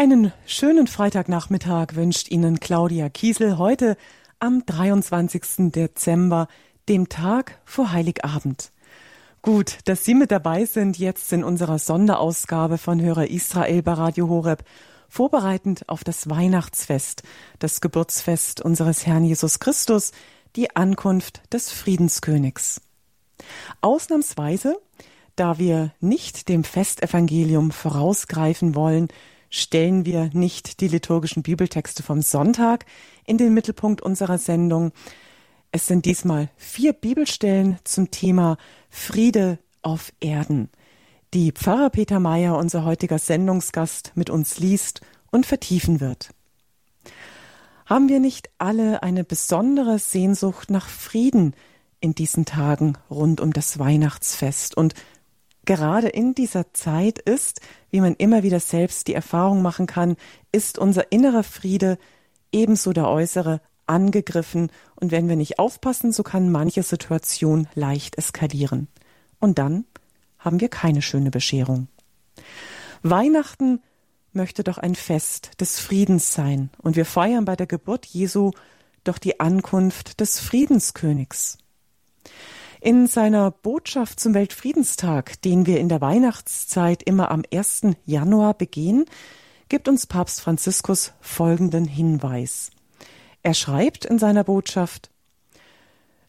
Einen schönen Freitagnachmittag wünscht Ihnen Claudia Kiesel heute am 23. Dezember, dem Tag vor Heiligabend. Gut, dass Sie mit dabei sind jetzt in unserer Sonderausgabe von Hörer Israel bei Radio Horeb, vorbereitend auf das Weihnachtsfest, das Geburtsfest unseres Herrn Jesus Christus, die Ankunft des Friedenskönigs. Ausnahmsweise, da wir nicht dem Festevangelium vorausgreifen wollen, stellen wir nicht die liturgischen Bibeltexte vom Sonntag in den Mittelpunkt unserer Sendung. Es sind diesmal vier Bibelstellen zum Thema Friede auf Erden, die Pfarrer Peter Meyer, unser heutiger Sendungsgast, mit uns liest und vertiefen wird. Haben wir nicht alle eine besondere Sehnsucht nach Frieden in diesen Tagen rund um das Weihnachtsfest und gerade in dieser Zeit ist, wie man immer wieder selbst die Erfahrung machen kann, ist unser innerer Friede ebenso der äußere angegriffen und wenn wir nicht aufpassen, so kann manche Situation leicht eskalieren. Und dann haben wir keine schöne Bescherung. Weihnachten möchte doch ein Fest des Friedens sein und wir feiern bei der Geburt Jesu doch die Ankunft des Friedenskönigs. In seiner Botschaft zum Weltfriedenstag, den wir in der Weihnachtszeit immer am 1. Januar begehen, gibt uns Papst Franziskus folgenden Hinweis. Er schreibt in seiner Botschaft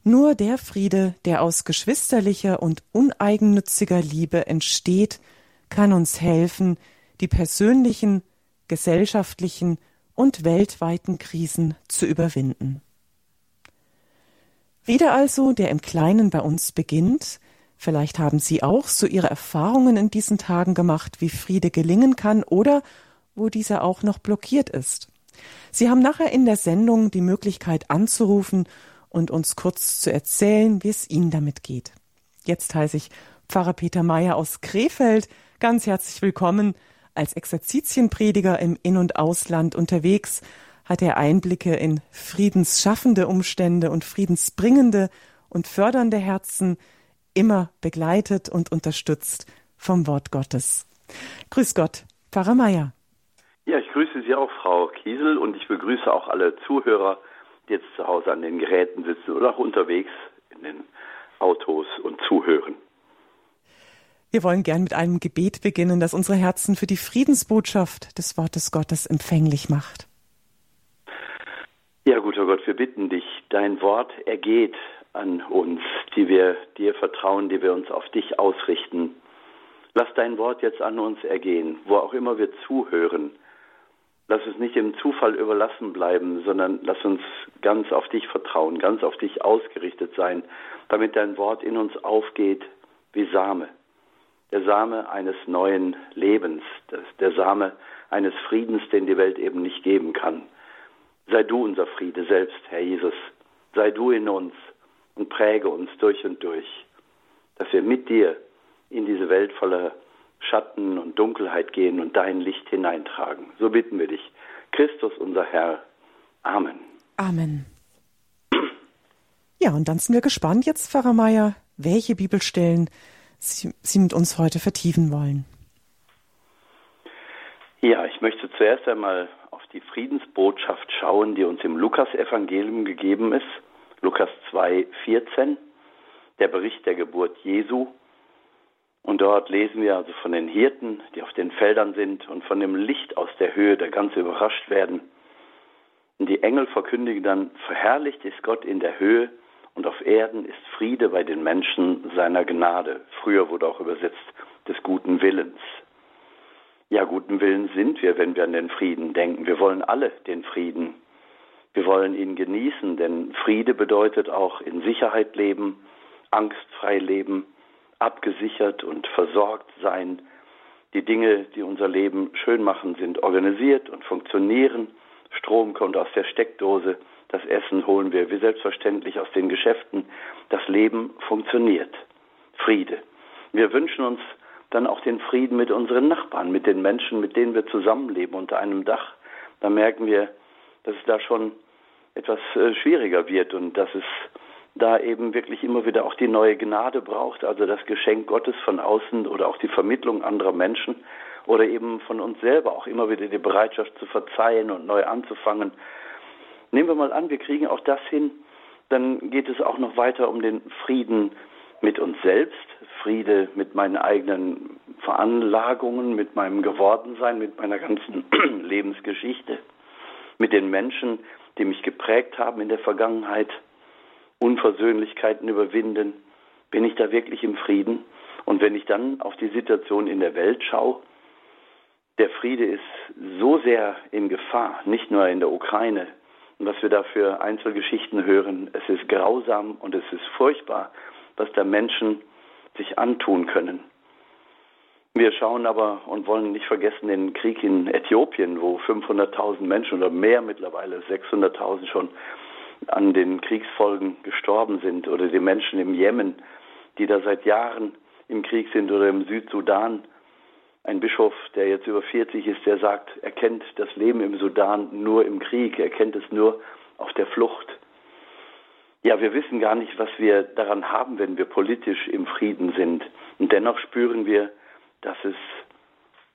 Nur der Friede, der aus geschwisterlicher und uneigennütziger Liebe entsteht, kann uns helfen, die persönlichen, gesellschaftlichen und weltweiten Krisen zu überwinden. Friede also, der im Kleinen bei uns beginnt. Vielleicht haben Sie auch so Ihre Erfahrungen in diesen Tagen gemacht, wie Friede gelingen kann oder wo dieser auch noch blockiert ist. Sie haben nachher in der Sendung die Möglichkeit anzurufen und uns kurz zu erzählen, wie es Ihnen damit geht. Jetzt heiße ich Pfarrer Peter Meyer aus Krefeld. Ganz herzlich willkommen als Exerzitienprediger im In- und Ausland unterwegs hat er Einblicke in friedensschaffende Umstände und friedensbringende und fördernde Herzen, immer begleitet und unterstützt vom Wort Gottes. Grüß Gott, Pfarrer Meier. Ja, ich grüße Sie auch, Frau Kiesel, und ich begrüße auch alle Zuhörer, die jetzt zu Hause an den Geräten sitzen oder auch unterwegs in den Autos und zuhören. Wir wollen gern mit einem Gebet beginnen, das unsere Herzen für die Friedensbotschaft des Wortes Gottes empfänglich macht. Ja, guter Gott, wir bitten dich, dein Wort ergeht an uns, die wir dir vertrauen, die wir uns auf dich ausrichten. Lass dein Wort jetzt an uns ergehen, wo auch immer wir zuhören. Lass es nicht dem Zufall überlassen bleiben, sondern lass uns ganz auf dich vertrauen, ganz auf dich ausgerichtet sein, damit dein Wort in uns aufgeht wie Same. Der Same eines neuen Lebens, der Same eines Friedens, den die Welt eben nicht geben kann. Sei du unser Friede selbst, Herr Jesus. Sei du in uns und präge uns durch und durch, dass wir mit dir in diese Welt voller Schatten und Dunkelheit gehen und dein Licht hineintragen. So bitten wir dich. Christus, unser Herr. Amen. Amen. Ja, und dann sind wir gespannt jetzt, Pfarrer Meier, welche Bibelstellen Sie, Sie mit uns heute vertiefen wollen. Ja, ich möchte zuerst einmal die Friedensbotschaft schauen, die uns im Lukas-Evangelium gegeben ist. Lukas 2, 14, der Bericht der Geburt Jesu. Und dort lesen wir also von den Hirten, die auf den Feldern sind und von dem Licht aus der Höhe, der ganz überrascht werden. Und die Engel verkündigen dann, verherrlicht ist Gott in der Höhe und auf Erden ist Friede bei den Menschen seiner Gnade. Früher wurde auch übersetzt des guten Willens. Ja, guten Willen sind wir, wenn wir an den Frieden denken. Wir wollen alle den Frieden. Wir wollen ihn genießen, denn Friede bedeutet auch in Sicherheit leben, angstfrei leben, abgesichert und versorgt sein. Die Dinge, die unser Leben schön machen, sind organisiert und funktionieren. Strom kommt aus der Steckdose, das Essen holen wir wie selbstverständlich aus den Geschäften. Das Leben funktioniert. Friede. Wir wünschen uns dann auch den Frieden mit unseren Nachbarn, mit den Menschen, mit denen wir zusammenleben unter einem Dach. Da merken wir, dass es da schon etwas äh, schwieriger wird und dass es da eben wirklich immer wieder auch die neue Gnade braucht, also das Geschenk Gottes von außen oder auch die Vermittlung anderer Menschen. oder eben von uns selber auch immer wieder die Bereitschaft zu verzeihen und neu anzufangen. Nehmen wir mal an, wir kriegen auch das hin, dann geht es auch noch weiter um den Frieden mit uns selbst, Friede mit meinen eigenen Veranlagungen, mit meinem Gewordensein, mit meiner ganzen Lebensgeschichte, mit den Menschen, die mich geprägt haben in der Vergangenheit, Unversöhnlichkeiten überwinden. Bin ich da wirklich im Frieden? Und wenn ich dann auf die Situation in der Welt schaue, der Friede ist so sehr in Gefahr, nicht nur in der Ukraine. Und was wir da für Einzelgeschichten hören, es ist grausam und es ist furchtbar, was da Menschen sich antun können. Wir schauen aber und wollen nicht vergessen den Krieg in Äthiopien, wo 500.000 Menschen oder mehr mittlerweile, 600.000 schon an den Kriegsfolgen gestorben sind oder die Menschen im Jemen, die da seit Jahren im Krieg sind oder im Südsudan. Ein Bischof, der jetzt über 40 ist, der sagt, er kennt das Leben im Sudan nur im Krieg, er kennt es nur auf der Flucht. Ja, wir wissen gar nicht, was wir daran haben, wenn wir politisch im Frieden sind. Und dennoch spüren wir, dass es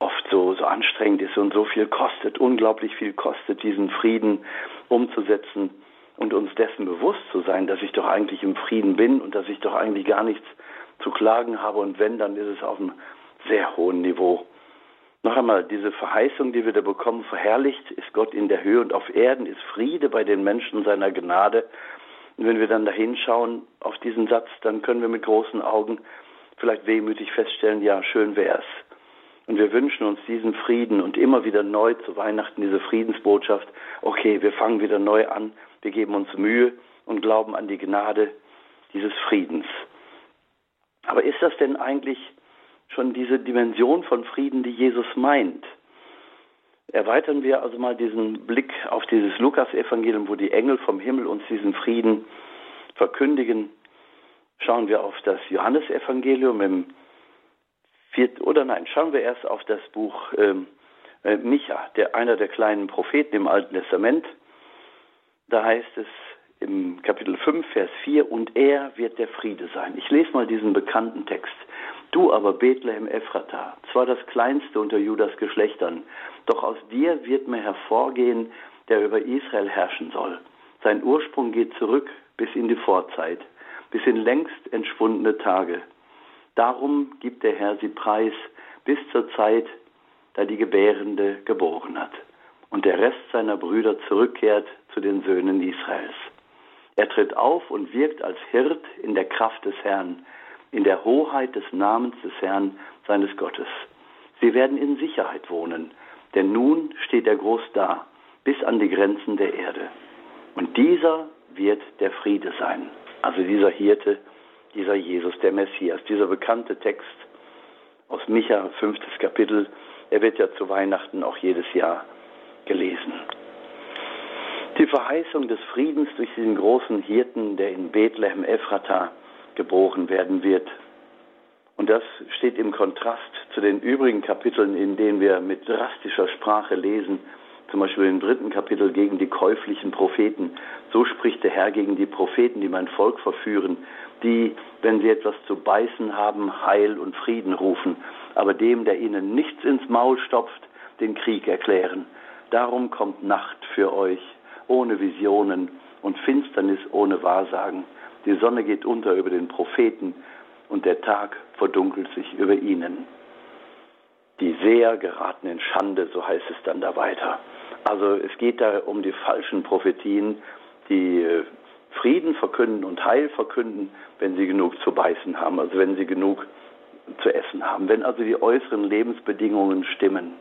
oft so, so anstrengend ist und so viel kostet, unglaublich viel kostet, diesen Frieden umzusetzen und uns dessen bewusst zu sein, dass ich doch eigentlich im Frieden bin und dass ich doch eigentlich gar nichts zu klagen habe und wenn, dann ist es auf einem sehr hohen Niveau. Noch einmal, diese Verheißung, die wir da bekommen, verherrlicht ist Gott in der Höhe und auf Erden ist Friede bei den Menschen seiner Gnade und wenn wir dann da hinschauen auf diesen Satz, dann können wir mit großen Augen vielleicht wehmütig feststellen, ja, schön wär's. Und wir wünschen uns diesen Frieden und immer wieder neu zu Weihnachten diese Friedensbotschaft. Okay, wir fangen wieder neu an, wir geben uns Mühe und glauben an die Gnade dieses Friedens. Aber ist das denn eigentlich schon diese Dimension von Frieden, die Jesus meint? Erweitern wir also mal diesen Blick auf dieses Lukas-Evangelium, wo die Engel vom Himmel uns diesen Frieden verkündigen. Schauen wir auf das Johannesevangelium im vierten, oder nein, schauen wir erst auf das Buch ähm, äh, Micha, der einer der kleinen Propheten im Alten Testament. Da heißt es im Kapitel 5, Vers 4, und er wird der Friede sein. Ich lese mal diesen bekannten Text. Du aber, Bethlehem Ephrata, zwar das kleinste unter Judas Geschlechtern, doch aus dir wird mir hervorgehen, der über Israel herrschen soll. Sein Ursprung geht zurück bis in die Vorzeit, bis in längst entschwundene Tage. Darum gibt der Herr sie preis bis zur Zeit, da die Gebärende geboren hat und der Rest seiner Brüder zurückkehrt zu den Söhnen Israels. Er tritt auf und wirkt als Hirt in der Kraft des Herrn, in der Hoheit des Namens des Herrn, seines Gottes. Sie werden in Sicherheit wohnen, denn nun steht er groß da, bis an die Grenzen der Erde. Und dieser wird der Friede sein. Also dieser Hirte, dieser Jesus, der Messias, dieser bekannte Text aus Micha, fünftes Kapitel, er wird ja zu Weihnachten auch jedes Jahr gelesen. Die Verheißung des Friedens durch diesen großen Hirten, der in Bethlehem Ephrata geboren werden wird. Und das steht im Kontrast zu den übrigen Kapiteln, in denen wir mit drastischer Sprache lesen, zum Beispiel im dritten Kapitel gegen die käuflichen Propheten. So spricht der Herr gegen die Propheten, die mein Volk verführen, die, wenn sie etwas zu beißen haben, Heil und Frieden rufen, aber dem, der ihnen nichts ins Maul stopft, den Krieg erklären. Darum kommt Nacht für euch, ohne Visionen und Finsternis ohne Wahrsagen. Die Sonne geht unter über den Propheten und der Tag verdunkelt sich über ihnen. Die Seher geraten in Schande, so heißt es dann da weiter. Also es geht da um die falschen Prophetien, die äh, Frieden verkünden und Heil verkünden, wenn sie genug zu beißen haben, also wenn sie genug zu essen haben. Wenn also die äußeren Lebensbedingungen stimmen.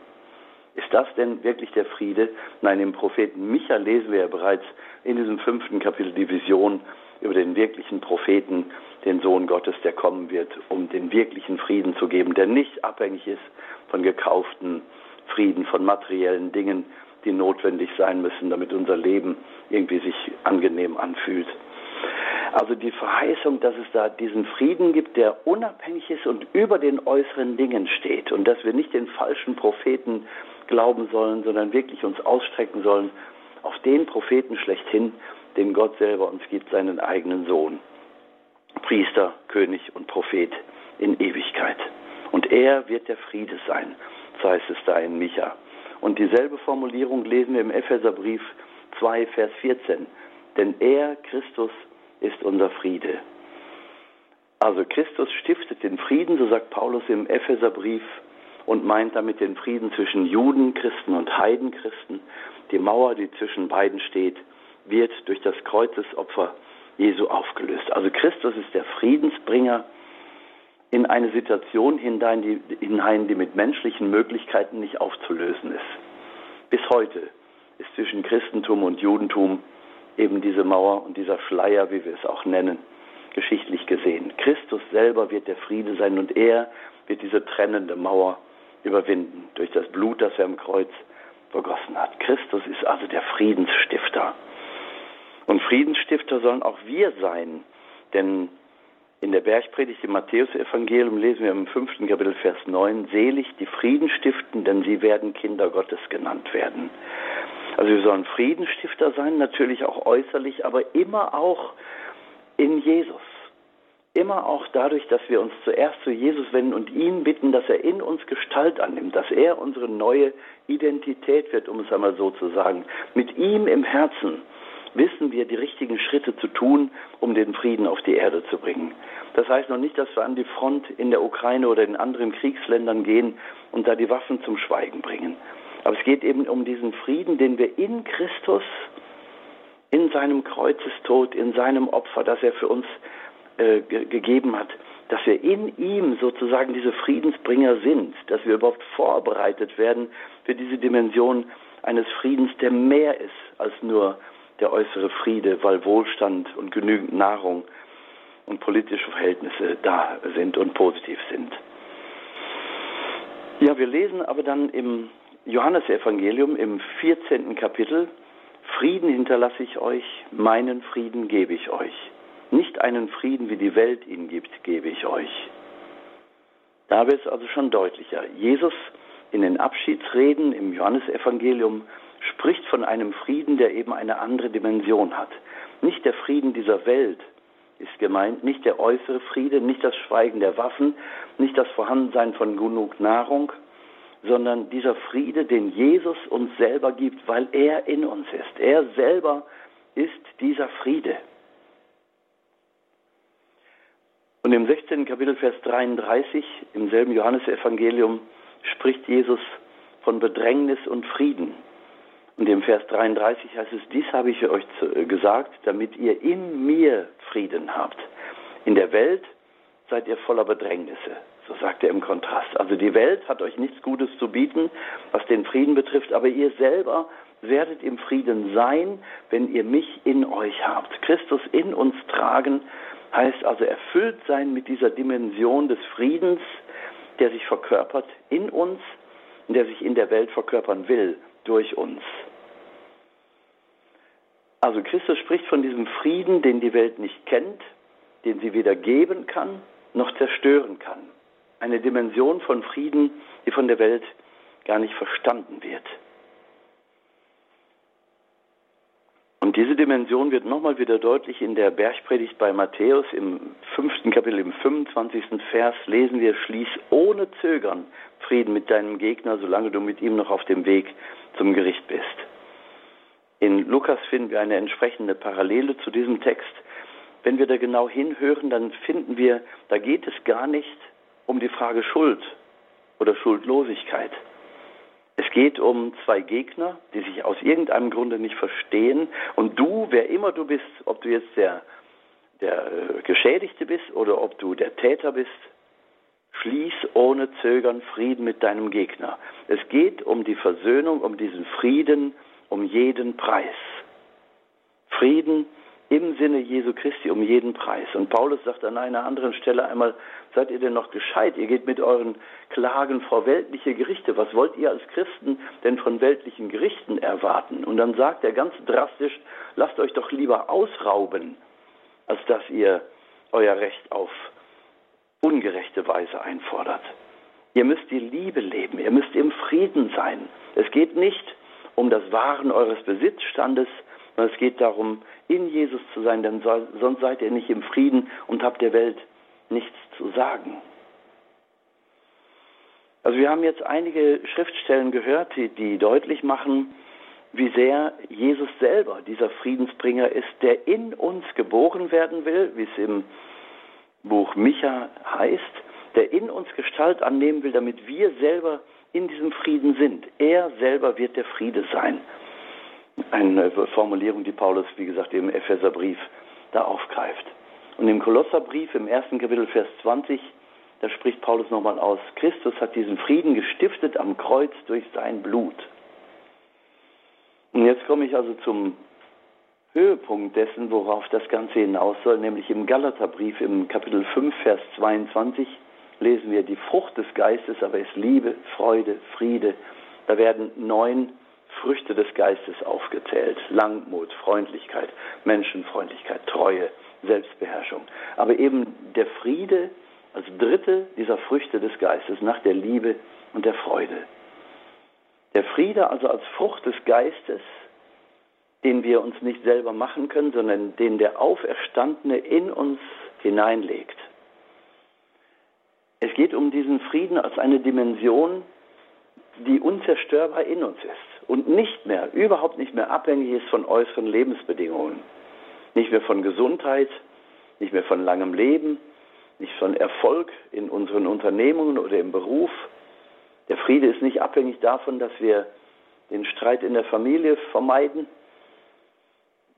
Ist das denn wirklich der Friede? Nein, im Propheten Micha lesen wir ja bereits in diesem fünften Kapitel die Vision über den wirklichen Propheten, den Sohn Gottes, der kommen wird, um den wirklichen Frieden zu geben, der nicht abhängig ist von gekauften Frieden, von materiellen Dingen, die notwendig sein müssen, damit unser Leben irgendwie sich angenehm anfühlt. Also die Verheißung, dass es da diesen Frieden gibt, der unabhängig ist und über den äußeren Dingen steht und dass wir nicht den falschen Propheten glauben sollen, sondern wirklich uns ausstrecken sollen auf den Propheten schlechthin, den Gott selber uns gibt, seinen eigenen Sohn. Priester, König und Prophet in Ewigkeit. Und er wird der Friede sein. so heißt es da in Micha. Und dieselbe Formulierung lesen wir im Epheserbrief 2, Vers 14. Denn er, Christus, ist unser Friede. Also Christus stiftet den Frieden, so sagt Paulus im Epheserbrief, und meint damit den Frieden zwischen Judenchristen und Heidenchristen. Die Mauer, die zwischen beiden steht, wird durch das Kreuzesopfer Jesu aufgelöst. Also Christus ist der Friedensbringer in eine Situation hinein die, hinein, die mit menschlichen Möglichkeiten nicht aufzulösen ist. Bis heute ist zwischen Christentum und Judentum eben diese Mauer und dieser Schleier, wie wir es auch nennen, geschichtlich gesehen. Christus selber wird der Friede sein und er wird diese trennende Mauer überwinden durch das Blut, das er am Kreuz vergossen hat. Christus ist also der Friedensstifter. Und Friedensstifter sollen auch wir sein, denn in der Bergpredigt im Matthäusevangelium lesen wir im fünften Kapitel Vers 9, selig die Frieden stiften, denn sie werden Kinder Gottes genannt werden. Also wir sollen Friedensstifter sein, natürlich auch äußerlich, aber immer auch in Jesus. Immer auch dadurch, dass wir uns zuerst zu Jesus wenden und ihn bitten, dass er in uns Gestalt annimmt, dass er unsere neue Identität wird, um es einmal so zu sagen. Mit ihm im Herzen wissen wir, die richtigen Schritte zu tun, um den Frieden auf die Erde zu bringen. Das heißt noch nicht, dass wir an die Front in der Ukraine oder in anderen Kriegsländern gehen und da die Waffen zum Schweigen bringen. Aber es geht eben um diesen Frieden, den wir in Christus, in seinem Kreuzestod, in seinem Opfer, das er für uns äh, ge gegeben hat, dass wir in ihm sozusagen diese Friedensbringer sind, dass wir überhaupt vorbereitet werden für diese Dimension eines Friedens, der mehr ist als nur der äußere Friede, weil Wohlstand und genügend Nahrung und politische Verhältnisse da sind und positiv sind. Ja, wir lesen aber dann im Johannesevangelium im 14. Kapitel, Frieden hinterlasse ich euch, meinen Frieden gebe ich euch. Nicht einen Frieden, wie die Welt ihn gibt, gebe ich euch. Da wird es also schon deutlicher. Jesus in den Abschiedsreden im Johannesevangelium spricht von einem Frieden, der eben eine andere Dimension hat. Nicht der Frieden dieser Welt ist gemeint, nicht der äußere Friede, nicht das Schweigen der Waffen, nicht das Vorhandensein von genug Nahrung, sondern dieser Friede, den Jesus uns selber gibt, weil er in uns ist. Er selber ist dieser Friede. Und im 16. Kapitel, Vers 33, im selben Johannesevangelium, spricht Jesus von Bedrängnis und Frieden. Und im Vers 33 heißt es, dies habe ich euch äh, gesagt, damit ihr in mir Frieden habt. In der Welt seid ihr voller Bedrängnisse, so sagt er im Kontrast. Also die Welt hat euch nichts Gutes zu bieten, was den Frieden betrifft, aber ihr selber werdet im Frieden sein, wenn ihr mich in euch habt. Christus in uns tragen heißt also erfüllt sein mit dieser Dimension des Friedens, der sich verkörpert in uns und der sich in der Welt verkörpern will durch uns. Also Christus spricht von diesem Frieden, den die Welt nicht kennt, den sie weder geben kann noch zerstören kann. Eine Dimension von Frieden, die von der Welt gar nicht verstanden wird. Und diese Dimension wird nochmal wieder deutlich in der Bergpredigt bei Matthäus im fünften Kapitel, im 25. Vers lesen wir, schließ ohne Zögern Frieden mit deinem Gegner, solange du mit ihm noch auf dem Weg zum Gericht bist. In Lukas finden wir eine entsprechende Parallele zu diesem Text. Wenn wir da genau hinhören, dann finden wir, da geht es gar nicht um die Frage Schuld oder Schuldlosigkeit. Es geht um zwei Gegner, die sich aus irgendeinem Grunde nicht verstehen. Und du, wer immer du bist, ob du jetzt der, der äh, Geschädigte bist oder ob du der Täter bist, schließ ohne Zögern Frieden mit deinem Gegner. Es geht um die Versöhnung, um diesen Frieden, um jeden Preis. Frieden im Sinne Jesu Christi um jeden Preis. Und Paulus sagt an einer anderen Stelle einmal, seid ihr denn noch gescheit? Ihr geht mit euren Klagen vor weltliche Gerichte. Was wollt ihr als Christen denn von weltlichen Gerichten erwarten? Und dann sagt er ganz drastisch, lasst euch doch lieber ausrauben, als dass ihr euer Recht auf ungerechte Weise einfordert. Ihr müsst die Liebe leben, ihr müsst im Frieden sein. Es geht nicht um das Wahren eures Besitzstandes, sondern es geht darum, in Jesus zu sein, denn sonst seid ihr nicht im Frieden und habt der Welt nichts zu sagen. Also wir haben jetzt einige Schriftstellen gehört, die, die deutlich machen, wie sehr Jesus selber dieser Friedensbringer ist, der in uns geboren werden will, wie es im Buch Micha heißt, der in uns Gestalt annehmen will, damit wir selber in diesem Frieden sind. Er selber wird der Friede sein. Eine Formulierung, die Paulus, wie gesagt, im Epheserbrief da aufgreift. Und im Kolosserbrief im ersten Kapitel, Vers 20, da spricht Paulus nochmal aus, Christus hat diesen Frieden gestiftet am Kreuz durch sein Blut. Und jetzt komme ich also zum Höhepunkt dessen, worauf das Ganze hinaus soll, nämlich im Galaterbrief im Kapitel 5, Vers 22 lesen wir, die Frucht des Geistes aber ist Liebe, Freude, Friede. Da werden neun Früchte des Geistes aufgezählt. Langmut, Freundlichkeit, Menschenfreundlichkeit, Treue, Selbstbeherrschung. Aber eben der Friede als dritte dieser Früchte des Geistes nach der Liebe und der Freude. Der Friede also als Frucht des Geistes, den wir uns nicht selber machen können, sondern den der Auferstandene in uns hineinlegt. Es geht um diesen Frieden als eine Dimension, die unzerstörbar in uns ist und nicht mehr, überhaupt nicht mehr abhängig ist von äußeren Lebensbedingungen. Nicht mehr von Gesundheit, nicht mehr von langem Leben, nicht von Erfolg in unseren Unternehmungen oder im Beruf, der Friede ist nicht abhängig davon, dass wir den Streit in der Familie vermeiden.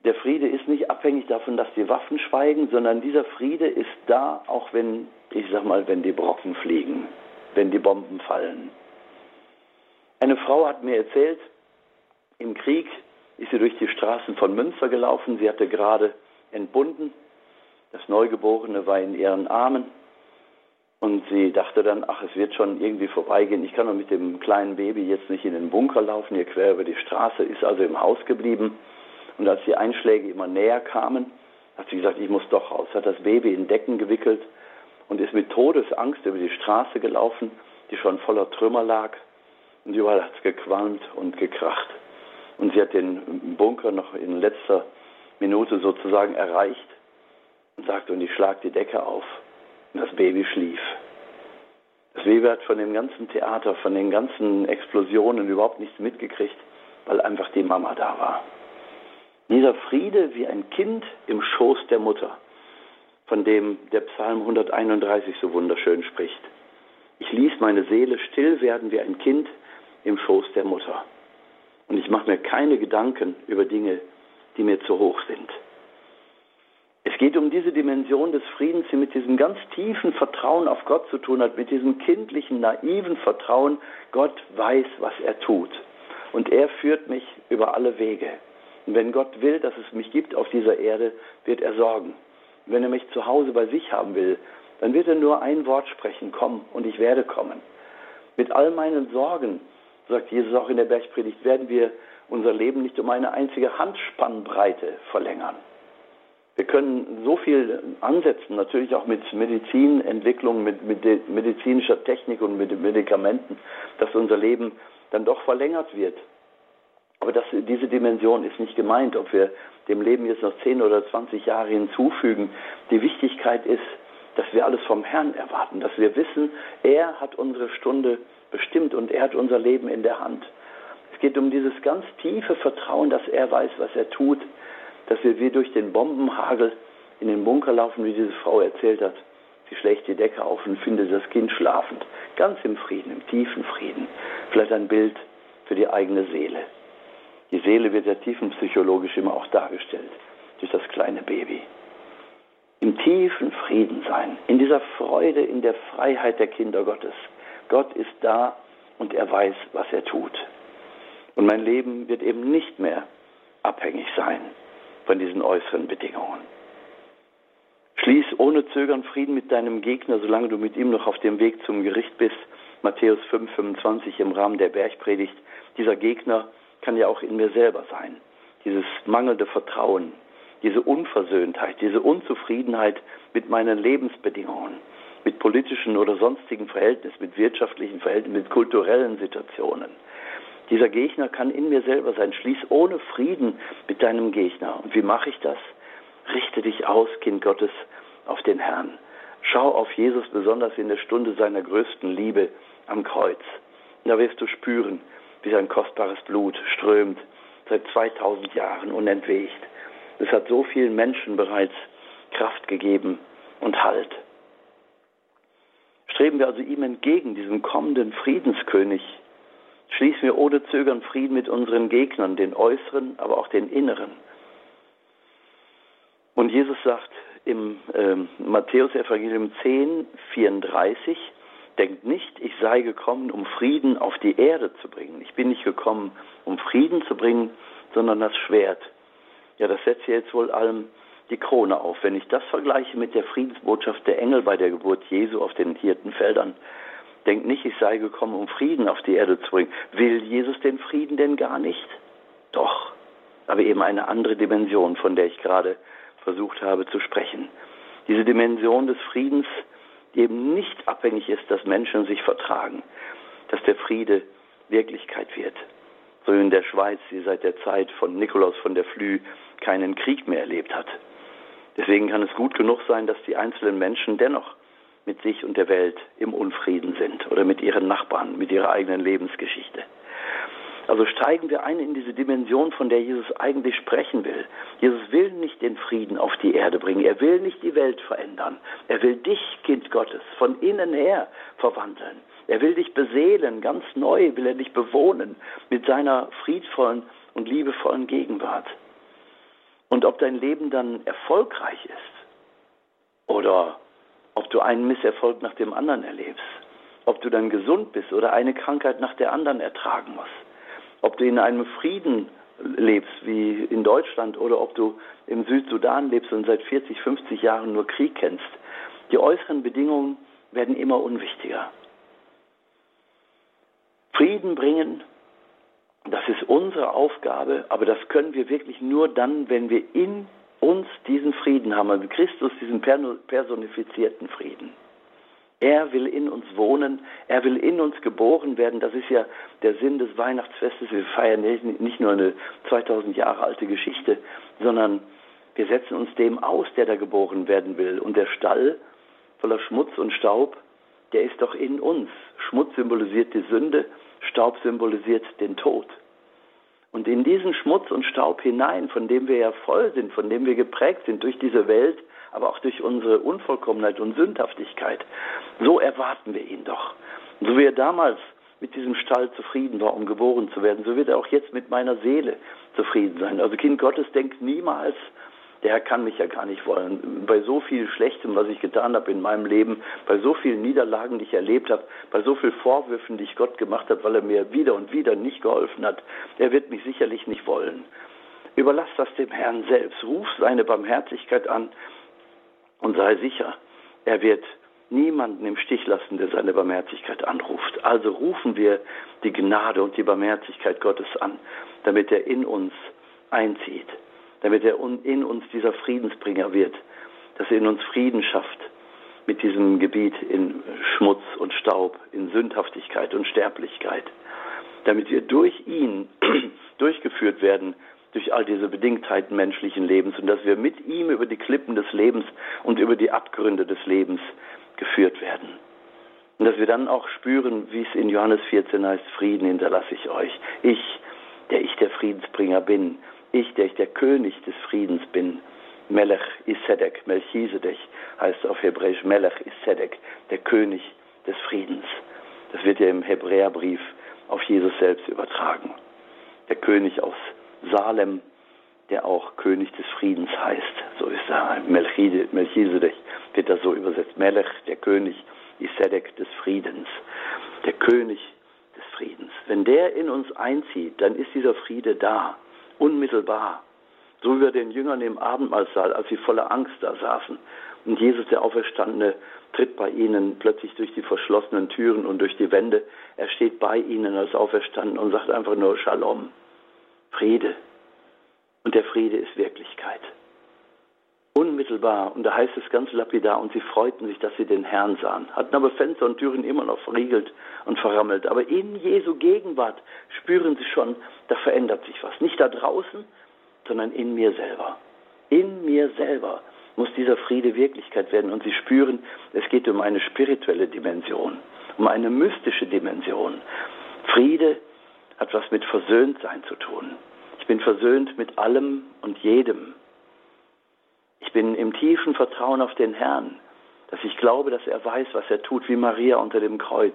Der Friede ist nicht abhängig davon, dass die Waffen schweigen, sondern dieser Friede ist da, auch wenn, ich sag mal, wenn die Brocken fliegen, wenn die Bomben fallen. Eine Frau hat mir erzählt, im Krieg ist sie durch die Straßen von Münster gelaufen. Sie hatte gerade entbunden. Das Neugeborene war in ihren Armen. Und sie dachte dann, ach, es wird schon irgendwie vorbeigehen. Ich kann doch mit dem kleinen Baby jetzt nicht in den Bunker laufen, hier quer über die Straße, ist also im Haus geblieben. Und als die Einschläge immer näher kamen, hat sie gesagt, ich muss doch raus. Hat das Baby in Decken gewickelt und ist mit Todesangst über die Straße gelaufen, die schon voller Trümmer lag. Und überall hat es gequalmt und gekracht. Und sie hat den Bunker noch in letzter Minute sozusagen erreicht und sagte, und ich schlag die Decke auf. Und das Baby schlief. Das Baby hat von dem ganzen Theater, von den ganzen Explosionen überhaupt nichts mitgekriegt, weil einfach die Mama da war. Dieser Friede wie ein Kind im Schoß der Mutter, von dem der Psalm 131 so wunderschön spricht. Ich ließ meine Seele still werden wie ein Kind im Schoß der Mutter. Und ich mache mir keine Gedanken über Dinge, die mir zu hoch sind. Es geht um diese Dimension des Friedens, die mit diesem ganz tiefen Vertrauen auf Gott zu tun hat, mit diesem kindlichen, naiven Vertrauen, Gott weiß, was er tut. Und er führt mich über alle Wege. Und wenn Gott will, dass es mich gibt auf dieser Erde, wird er sorgen. Wenn er mich zu Hause bei sich haben will, dann wird er nur ein Wort sprechen, komm und ich werde kommen. Mit all meinen Sorgen, sagt Jesus auch in der Bergpredigt, werden wir unser Leben nicht um eine einzige Handspannbreite verlängern. Wir können so viel ansetzen, natürlich auch mit Medizinentwicklung, mit, mit medizinischer Technik und mit Medikamenten, dass unser Leben dann doch verlängert wird. Aber das, diese Dimension ist nicht gemeint, ob wir dem Leben jetzt noch 10 oder 20 Jahre hinzufügen. Die Wichtigkeit ist, dass wir alles vom Herrn erwarten, dass wir wissen, er hat unsere Stunde bestimmt und er hat unser Leben in der Hand. Es geht um dieses ganz tiefe Vertrauen, dass er weiß, was er tut dass wir wie durch den Bombenhagel in den Bunker laufen, wie diese Frau erzählt hat. Sie schlägt die Decke auf und findet das Kind schlafend, ganz im Frieden, im tiefen Frieden. Vielleicht ein Bild für die eigene Seele. Die Seele wird ja tiefenpsychologisch immer auch dargestellt durch das kleine Baby. Im tiefen Frieden sein, in dieser Freude, in der Freiheit der Kinder Gottes. Gott ist da und er weiß, was er tut. Und mein Leben wird eben nicht mehr abhängig sein von diesen äußeren Bedingungen. Schließ ohne Zögern Frieden mit deinem Gegner, solange du mit ihm noch auf dem Weg zum Gericht bist. Matthäus 5, 25 im Rahmen der Bergpredigt. Dieser Gegner kann ja auch in mir selber sein. Dieses mangelnde Vertrauen, diese Unversöhntheit, diese Unzufriedenheit mit meinen Lebensbedingungen, mit politischen oder sonstigen Verhältnissen, mit wirtschaftlichen Verhältnissen, mit kulturellen Situationen. Dieser Gegner kann in mir selber sein. Schließ ohne Frieden mit deinem Gegner. Und wie mache ich das? Richte dich aus, Kind Gottes, auf den Herrn. Schau auf Jesus besonders in der Stunde seiner größten Liebe am Kreuz. Da wirst du spüren, wie sein kostbares Blut strömt seit 2000 Jahren unentwegt. Es hat so vielen Menschen bereits Kraft gegeben und Halt. Streben wir also ihm entgegen, diesem kommenden Friedenskönig, schließen wir ohne Zögern Frieden mit unseren Gegnern, den äußeren, aber auch den inneren. Und Jesus sagt im äh, Matthäus-Evangelium 10, 34, denkt nicht, ich sei gekommen, um Frieden auf die Erde zu bringen. Ich bin nicht gekommen, um Frieden zu bringen, sondern das Schwert. Ja, das setzt jetzt wohl allem die Krone auf. Wenn ich das vergleiche mit der Friedensbotschaft der Engel bei der Geburt Jesu auf den Hirtenfeldern, denkt nicht, ich sei gekommen, um Frieden auf die Erde zu bringen. Will Jesus den Frieden denn gar nicht? Doch, aber eben eine andere Dimension, von der ich gerade versucht habe zu sprechen. Diese Dimension des Friedens, die eben nicht abhängig ist, dass Menschen sich vertragen, dass der Friede Wirklichkeit wird. So in der Schweiz, die seit der Zeit von Nikolaus von der Flü keinen Krieg mehr erlebt hat. Deswegen kann es gut genug sein, dass die einzelnen Menschen dennoch mit sich und der Welt im Unfrieden sind oder mit ihren Nachbarn, mit ihrer eigenen Lebensgeschichte. Also steigen wir ein in diese Dimension, von der Jesus eigentlich sprechen will. Jesus will nicht den Frieden auf die Erde bringen. Er will nicht die Welt verändern. Er will dich, Kind Gottes, von innen her verwandeln. Er will dich beseelen, ganz neu will er dich bewohnen mit seiner friedvollen und liebevollen Gegenwart. Und ob dein Leben dann erfolgreich ist oder ob du einen Misserfolg nach dem anderen erlebst, ob du dann gesund bist oder eine Krankheit nach der anderen ertragen musst, ob du in einem Frieden lebst wie in Deutschland oder ob du im Südsudan lebst und seit 40, 50 Jahren nur Krieg kennst, die äußeren Bedingungen werden immer unwichtiger. Frieden bringen das ist unsere Aufgabe, aber das können wir wirklich nur dann, wenn wir in uns diesen Frieden haben, also Christus diesen personifizierten Frieden. Er will in uns wohnen, er will in uns geboren werden. Das ist ja der Sinn des Weihnachtsfestes. Wir feiern nicht nur eine 2000 Jahre alte Geschichte, sondern wir setzen uns dem aus, der da geboren werden will. Und der Stall voller Schmutz und Staub, der ist doch in uns. Schmutz symbolisiert die Sünde, Staub symbolisiert den Tod. Und in diesen Schmutz und Staub hinein, von dem wir ja voll sind, von dem wir geprägt sind durch diese Welt, aber auch durch unsere Unvollkommenheit und Sündhaftigkeit, so erwarten wir ihn doch. So wie er damals mit diesem Stall zufrieden war, um geboren zu werden, so wird er auch jetzt mit meiner Seele zufrieden sein. Also Kind Gottes denkt niemals, der Herr kann mich ja gar nicht wollen. Bei so viel Schlechtem, was ich getan habe in meinem Leben, bei so vielen Niederlagen, die ich erlebt habe, bei so vielen Vorwürfen, die ich Gott gemacht habe, weil er mir wieder und wieder nicht geholfen hat, er wird mich sicherlich nicht wollen. Überlass das dem Herrn selbst. Ruf seine Barmherzigkeit an und sei sicher, er wird niemanden im Stich lassen, der seine Barmherzigkeit anruft. Also rufen wir die Gnade und die Barmherzigkeit Gottes an, damit er in uns einzieht damit er in uns dieser Friedensbringer wird, dass er in uns Frieden schafft mit diesem Gebiet in Schmutz und Staub, in Sündhaftigkeit und Sterblichkeit, damit wir durch ihn durchgeführt werden durch all diese Bedingtheiten menschlichen Lebens und dass wir mit ihm über die Klippen des Lebens und über die Abgründe des Lebens geführt werden. Und dass wir dann auch spüren, wie es in Johannes 14 heißt, Frieden hinterlasse ich euch. Ich, der ich der Friedensbringer bin, ich, der ich der König des Friedens bin, Melech Isedek, Melchisedek heißt auf Hebräisch Melech Isedek, der König des Friedens. Das wird ja im Hebräerbrief auf Jesus selbst übertragen. Der König aus Salem, der auch König des Friedens heißt. So ist er. Melchisedek wird das so übersetzt. Melech, der König, Isedek des Friedens. Der König des Friedens. Wenn der in uns einzieht, dann ist dieser Friede da unmittelbar. So wie bei den Jüngern im Abendmahlsaal, als sie voller Angst da saßen. Und Jesus, der Auferstandene, tritt bei ihnen plötzlich durch die verschlossenen Türen und durch die Wände. Er steht bei ihnen als Auferstanden und sagt einfach nur Shalom, Friede. Und der Friede ist Wirklichkeit. Unmittelbar. Und da heißt es ganz lapidar, und sie freuten sich, dass sie den Herrn sahen, hatten aber Fenster und Türen immer noch verriegelt und verrammelt. Aber in Jesu Gegenwart spüren sie schon, da verändert sich was. Nicht da draußen, sondern in mir selber. In mir selber muss dieser Friede Wirklichkeit werden und sie spüren, es geht um eine spirituelle Dimension. um eine mystische Dimension. Friede hat was mit Versöhntsein zu tun. Ich bin versöhnt mit allem und jedem. Ich bin im tiefen Vertrauen auf den Herrn, dass ich glaube, dass er weiß, was er tut, wie Maria unter dem Kreuz,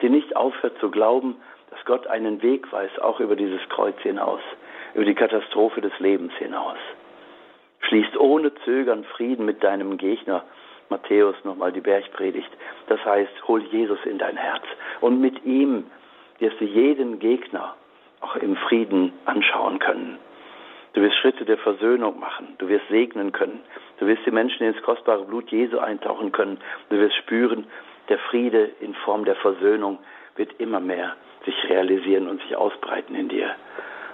die nicht aufhört zu glauben, dass Gott einen Weg weiß, auch über dieses Kreuz hinaus, über die Katastrophe des Lebens hinaus. Schließt ohne Zögern Frieden mit deinem Gegner. Matthäus nochmal die Bergpredigt. Das heißt, hol Jesus in dein Herz und mit ihm wirst du jeden Gegner auch im Frieden anschauen können. Du wirst Schritte der Versöhnung machen. Du wirst segnen können. Du wirst die Menschen ins kostbare Blut Jesu eintauchen können. Du wirst spüren, der Friede in Form der Versöhnung wird immer mehr sich realisieren und sich ausbreiten in dir.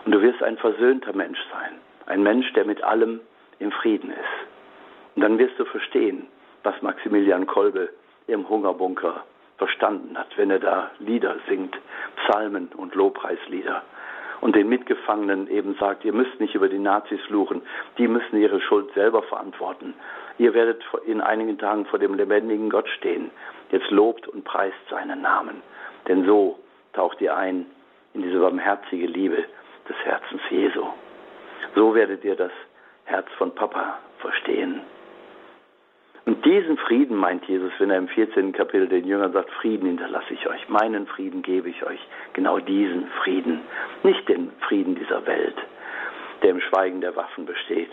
Und du wirst ein versöhnter Mensch sein. Ein Mensch, der mit allem im Frieden ist. Und dann wirst du verstehen, was Maximilian Kolbe im Hungerbunker verstanden hat, wenn er da Lieder singt, Psalmen und Lobpreislieder und den Mitgefangenen eben sagt, ihr müsst nicht über die Nazis fluchen, die müssen ihre Schuld selber verantworten. Ihr werdet in einigen Tagen vor dem lebendigen Gott stehen. Jetzt lobt und preist seinen Namen. Denn so taucht ihr ein in diese barmherzige Liebe des Herzens Jesu. So werdet ihr das Herz von Papa verstehen. Und diesen Frieden meint Jesus, wenn er im 14. Kapitel den Jüngern sagt, Frieden hinterlasse ich euch, meinen Frieden gebe ich euch. Genau diesen Frieden, nicht den Frieden dieser Welt, der im Schweigen der Waffen besteht.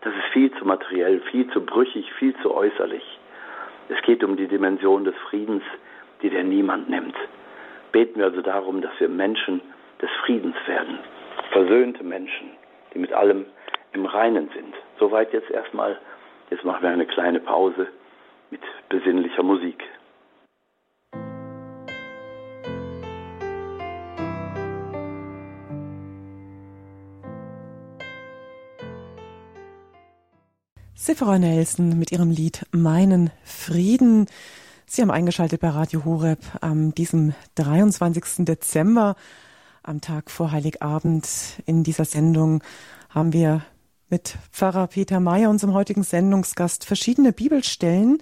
Das ist viel zu materiell, viel zu brüchig, viel zu äußerlich. Es geht um die Dimension des Friedens, die der niemand nimmt. Beten wir also darum, dass wir Menschen des Friedens werden, versöhnte Menschen, die mit allem im Reinen sind. Soweit jetzt erstmal Jetzt machen wir eine kleine Pause mit besinnlicher Musik. Sephora Nelson mit ihrem Lied Meinen Frieden. Sie haben eingeschaltet bei Radio Horeb am diesem 23. Dezember, am Tag vor Heiligabend. In dieser Sendung haben wir mit Pfarrer Peter Mayer, unserem heutigen Sendungsgast, verschiedene Bibelstellen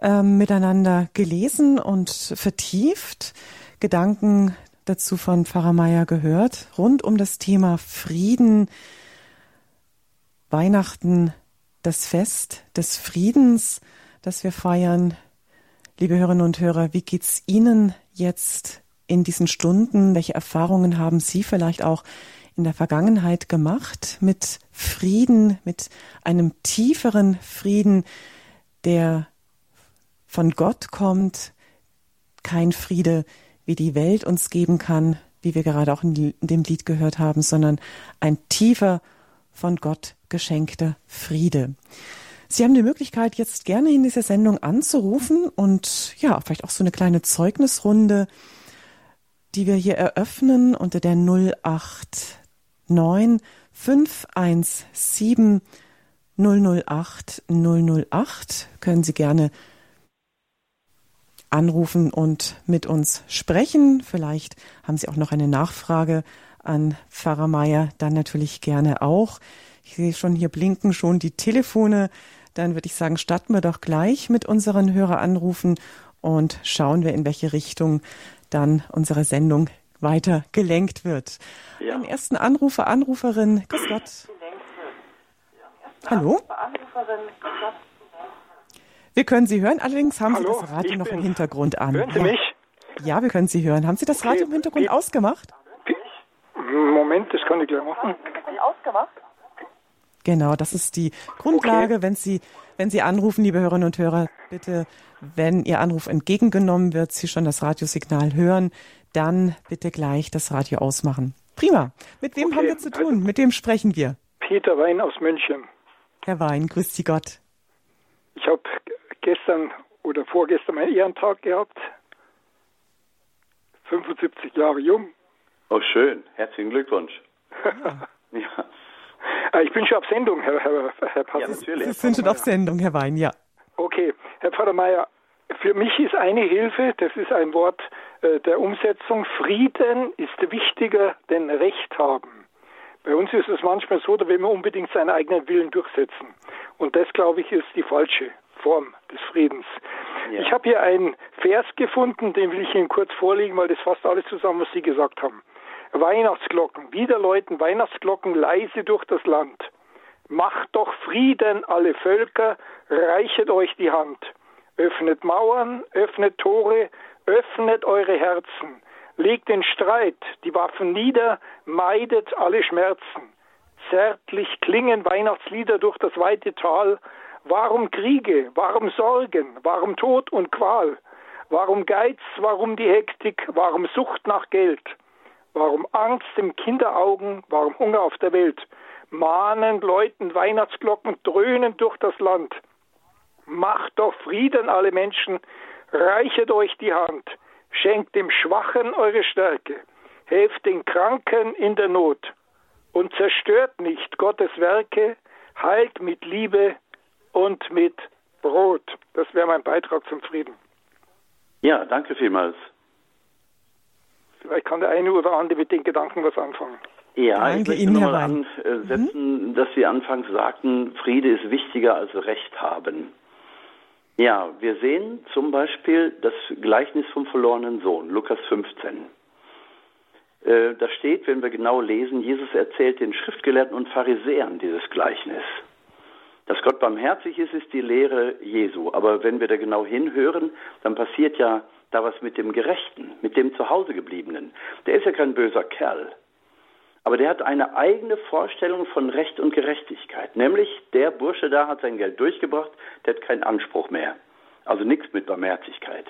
äh, miteinander gelesen und vertieft. Gedanken dazu von Pfarrer Mayer gehört, rund um das Thema Frieden, Weihnachten, das Fest des Friedens, das wir feiern. Liebe Hörerinnen und Hörer, wie geht's Ihnen jetzt in diesen Stunden? Welche Erfahrungen haben Sie vielleicht auch in der Vergangenheit gemacht mit Frieden, mit einem tieferen Frieden, der von Gott kommt, kein Friede, wie die Welt uns geben kann, wie wir gerade auch in dem Lied gehört haben, sondern ein tiefer, von Gott geschenkter Friede. Sie haben die Möglichkeit, jetzt gerne in dieser Sendung anzurufen und ja, vielleicht auch so eine kleine Zeugnisrunde, die wir hier eröffnen unter der 08 9 517 008 008 können Sie gerne anrufen und mit uns sprechen. Vielleicht haben Sie auch noch eine Nachfrage an Pfarrer Meier, dann natürlich gerne auch. Ich sehe schon hier blinken schon die Telefone. Dann würde ich sagen, starten wir doch gleich mit unseren Höreranrufen und schauen wir, in welche Richtung dann unsere Sendung weiter gelenkt wird. Ja. Einen ersten Anrufer, Anruferin, grüß Gott. Hallo? Wir können Sie hören, allerdings haben Hallo, Sie das Radio noch im Hintergrund an. Hören Sie mich? Ja, wir können Sie hören. Haben Sie das Radio im Hintergrund ausgemacht? Moment, das kann ich gleich machen. Ausgemacht? Genau, das ist die Grundlage. Okay. Wenn Sie, wenn Sie anrufen, liebe Hörerinnen und Hörer, bitte, wenn Ihr Anruf entgegengenommen wird, Sie schon das Radiosignal hören, dann bitte gleich das Radio ausmachen. Prima. Mit wem okay, haben wir zu tun? Mit wem sprechen wir? Peter Wein aus München. Herr Wein, grüß Sie Gott. Ich habe gestern oder vorgestern meinen Ehrentag gehabt. 75 Jahre jung. Oh, schön. Herzlichen Glückwunsch. Ja. ja. Ah, ich bin schon auf Sendung, Herr, Herr, Herr Pastor. Ja, natürlich. Sie sind schon auf Sendung, Herr Wein, ja. Okay. Herr Pfarrer Meier, für mich ist eine Hilfe, das ist ein Wort äh, der Umsetzung, Frieden ist wichtiger denn Recht haben. Bei uns ist es manchmal so, da will man unbedingt seinen eigenen Willen durchsetzen. Und das, glaube ich, ist die falsche Form des Friedens. Ja. Ich habe hier einen Vers gefunden, den will ich Ihnen kurz vorlegen, weil das fasst alles zusammen, was Sie gesagt haben. Weihnachtsglocken, wieder läuten Weihnachtsglocken leise durch das Land. Macht doch Frieden, alle Völker, reichet euch die Hand. Öffnet Mauern, öffnet Tore, öffnet eure Herzen. Legt den Streit, die Waffen nieder, meidet alle Schmerzen. Zärtlich klingen Weihnachtslieder durch das weite Tal. Warum Kriege, warum Sorgen, warum Tod und Qual? Warum Geiz, warum die Hektik, warum Sucht nach Geld? Warum Angst im Kinderaugen, warum Hunger auf der Welt? Mahnend läuten Weihnachtsglocken dröhnen durch das Land. Macht doch Frieden alle Menschen, reichet euch die Hand, schenkt dem Schwachen eure Stärke, helft den Kranken in der Not und zerstört nicht Gottes Werke, heilt mit Liebe und mit Brot. Das wäre mein Beitrag zum Frieden. Ja, danke vielmals. Vielleicht kann der eine oder andere mit den Gedanken was anfangen. Ja, Danke ich möchte Ihnen, nochmal ansetzen, mhm. dass Sie anfangs sagten, Friede ist wichtiger als Recht haben. Ja, wir sehen zum Beispiel das Gleichnis vom verlorenen Sohn, Lukas 15. Äh, da steht, wenn wir genau lesen, Jesus erzählt den Schriftgelehrten und Pharisäern dieses Gleichnis. Dass Gott barmherzig ist, ist die Lehre Jesu. Aber wenn wir da genau hinhören, dann passiert ja da was mit dem Gerechten, mit dem Zuhausegebliebenen. Der ist ja kein böser Kerl. Aber der hat eine eigene Vorstellung von Recht und Gerechtigkeit. Nämlich, der Bursche da hat sein Geld durchgebracht, der hat keinen Anspruch mehr. Also nichts mit Barmherzigkeit.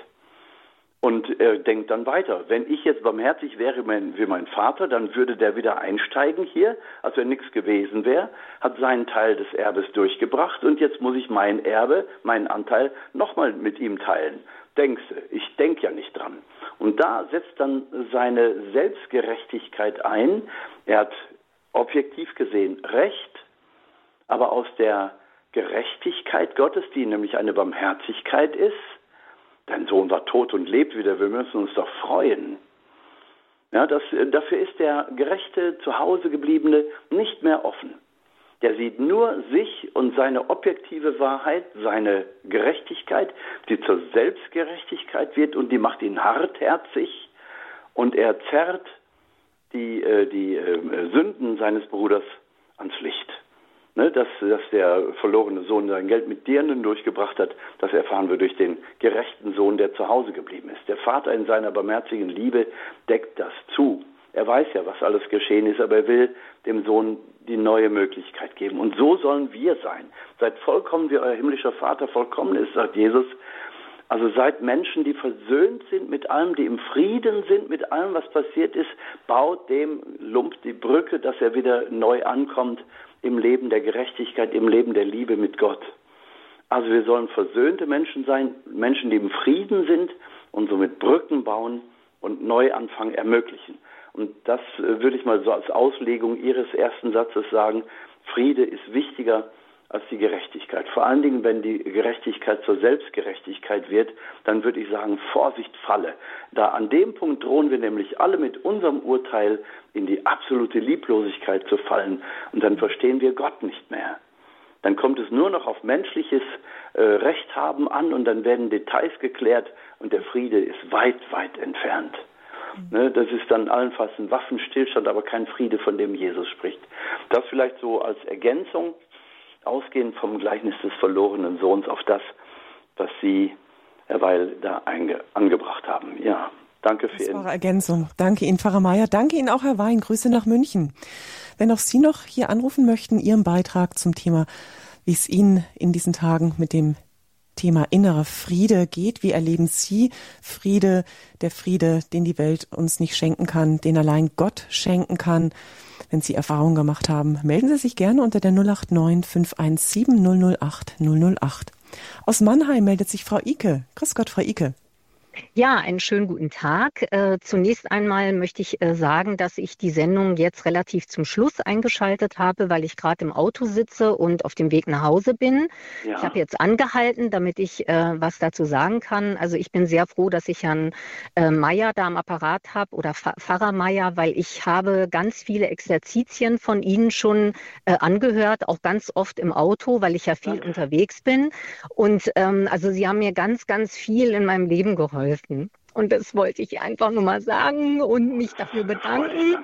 Und er denkt dann weiter, wenn ich jetzt barmherzig wäre wie mein Vater, dann würde der wieder einsteigen hier, als wenn nichts gewesen wäre, hat seinen Teil des Erbes durchgebracht und jetzt muss ich mein Erbe, meinen Anteil nochmal mit ihm teilen. Denkst du, ich denke ja nicht dran. Und da setzt dann seine Selbstgerechtigkeit ein. Er hat objektiv gesehen Recht, aber aus der Gerechtigkeit Gottes, die nämlich eine Barmherzigkeit ist, dein Sohn war tot und lebt wieder, wir müssen uns doch freuen. Ja, das, dafür ist der gerechte, zu Hause gebliebene nicht mehr offen. Der sieht nur sich und seine objektive Wahrheit, seine Gerechtigkeit, die zur Selbstgerechtigkeit wird und die macht ihn hartherzig und er zerrt die, äh, die äh, Sünden seines Bruders ans Licht. Ne, dass, dass der verlorene Sohn sein Geld mit Dirnen durchgebracht hat, das erfahren wir durch den gerechten Sohn, der zu Hause geblieben ist. Der Vater in seiner barmherzigen Liebe deckt das zu. Er weiß ja, was alles geschehen ist, aber er will dem Sohn die neue Möglichkeit geben. Und so sollen wir sein. Seid vollkommen, wie euer himmlischer Vater vollkommen ist, sagt Jesus. Also seid Menschen, die versöhnt sind mit allem, die im Frieden sind mit allem, was passiert ist. Baut dem Lump die Brücke, dass er wieder neu ankommt im Leben der Gerechtigkeit, im Leben der Liebe mit Gott. Also wir sollen versöhnte Menschen sein, Menschen, die im Frieden sind und somit Brücken bauen und Neuanfang ermöglichen. Und das äh, würde ich mal so als Auslegung Ihres ersten Satzes sagen. Friede ist wichtiger als die Gerechtigkeit. Vor allen Dingen, wenn die Gerechtigkeit zur Selbstgerechtigkeit wird, dann würde ich sagen, Vorsicht falle. Da an dem Punkt drohen wir nämlich alle mit unserem Urteil in die absolute Lieblosigkeit zu fallen und dann verstehen wir Gott nicht mehr. Dann kommt es nur noch auf menschliches äh, Recht haben an und dann werden Details geklärt und der Friede ist weit, weit entfernt. Ne, das ist dann allenfalls ein Waffenstillstand, aber kein Friede, von dem Jesus spricht. Das vielleicht so als Ergänzung, ausgehend vom Gleichnis des verlorenen Sohns auf das, was Sie, Herr Weil, da angebracht haben. Ja, danke für Ihre Ergänzung. Danke Ihnen, Pfarrer Meier. Danke Ihnen auch, Herr Wein. Grüße nach München. Wenn auch Sie noch hier anrufen möchten, Ihren Beitrag zum Thema, wie es Ihnen in diesen Tagen mit dem Thema innerer Friede geht. Wie erleben Sie Friede, der Friede, den die Welt uns nicht schenken kann, den allein Gott schenken kann? Wenn Sie Erfahrungen gemacht haben, melden Sie sich gerne unter der 089 517 008 008. Aus Mannheim meldet sich Frau Ike. Grüß Gott, Frau Ike. Ja, einen schönen guten Tag. Äh, zunächst einmal möchte ich äh, sagen, dass ich die Sendung jetzt relativ zum Schluss eingeschaltet habe, weil ich gerade im Auto sitze und auf dem Weg nach Hause bin. Ja. Ich habe jetzt angehalten, damit ich äh, was dazu sagen kann. Also ich bin sehr froh, dass ich Herrn Meier da am Apparat habe oder Pfarrer Meier, weil ich habe ganz viele Exerzitien von Ihnen schon angehört, auch ganz oft im Auto, weil ich ja viel Danke. unterwegs bin. Und ähm, also Sie haben mir ganz, ganz viel in meinem Leben geholfen geholfen. Und das wollte ich einfach nur mal sagen und mich dafür bedanken.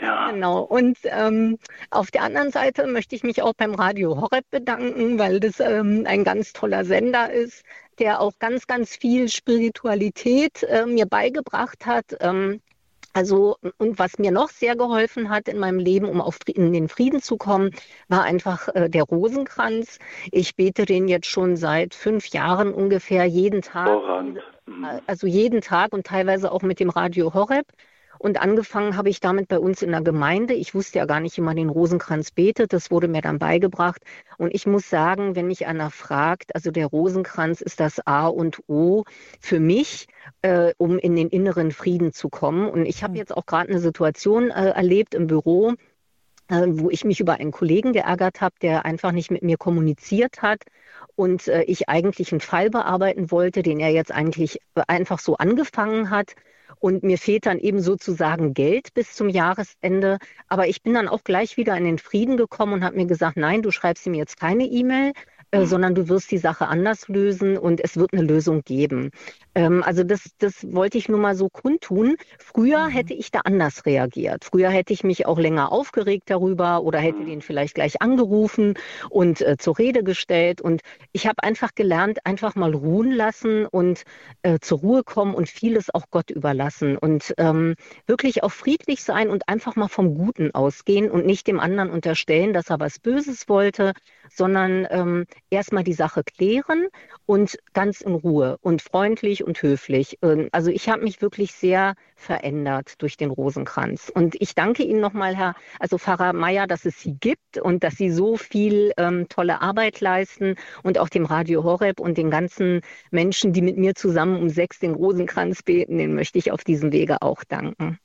Ja. Genau. Und ähm, auf der anderen Seite möchte ich mich auch beim Radio Horeb bedanken, weil das ähm, ein ganz toller Sender ist, der auch ganz, ganz viel Spiritualität äh, mir beigebracht hat. Ähm, also, und was mir noch sehr geholfen hat in meinem Leben, um auf in den Frieden zu kommen, war einfach äh, der Rosenkranz. Ich bete den jetzt schon seit fünf Jahren ungefähr jeden Tag. Vorrang. Mhm. Also jeden Tag und teilweise auch mit dem Radio Horeb. Und angefangen habe ich damit bei uns in der Gemeinde. Ich wusste ja gar nicht, wie man den Rosenkranz betet. Das wurde mir dann beigebracht. Und ich muss sagen, wenn mich einer fragt, also der Rosenkranz ist das A und O für mich, äh, um in den inneren Frieden zu kommen. Und ich habe mhm. jetzt auch gerade eine Situation äh, erlebt im Büro, äh, wo ich mich über einen Kollegen geärgert habe, der einfach nicht mit mir kommuniziert hat und äh, ich eigentlich einen Fall bearbeiten wollte, den er jetzt eigentlich einfach so angefangen hat. Und mir fehlt dann eben sozusagen Geld bis zum Jahresende. Aber ich bin dann auch gleich wieder in den Frieden gekommen und habe mir gesagt, nein, du schreibst ihm jetzt keine E-Mail, äh, mhm. sondern du wirst die Sache anders lösen und es wird eine Lösung geben. Ähm, also das, das wollte ich nur mal so kundtun. Früher mhm. hätte ich da anders reagiert. Früher hätte ich mich auch länger aufgeregt darüber oder hätte mhm. den vielleicht gleich angerufen und äh, zur Rede gestellt. Und ich habe einfach gelernt, einfach mal ruhen lassen und äh, zur Ruhe kommen und vieles auch Gott überlassen und ähm, wirklich auch friedlich sein und einfach mal vom Guten ausgehen und nicht dem anderen unterstellen, dass er was Böses wollte, sondern ähm, erstmal die Sache klären und ganz in Ruhe und freundlich und höflich. Ähm, also ich habe mich wirklich sehr verändert durch den Rosenkranz. Und ich danke Ihnen nochmal, Herr, also Pfarrer Meier, dass es Sie gibt und dass Sie so viel ähm, tolle Arbeit leisten und auch dem Radio Horeb und den ganzen Menschen, die mit mir zusammen um sechs den Rosenkranz beten, den möchte ich auf diesem Wege auch danken.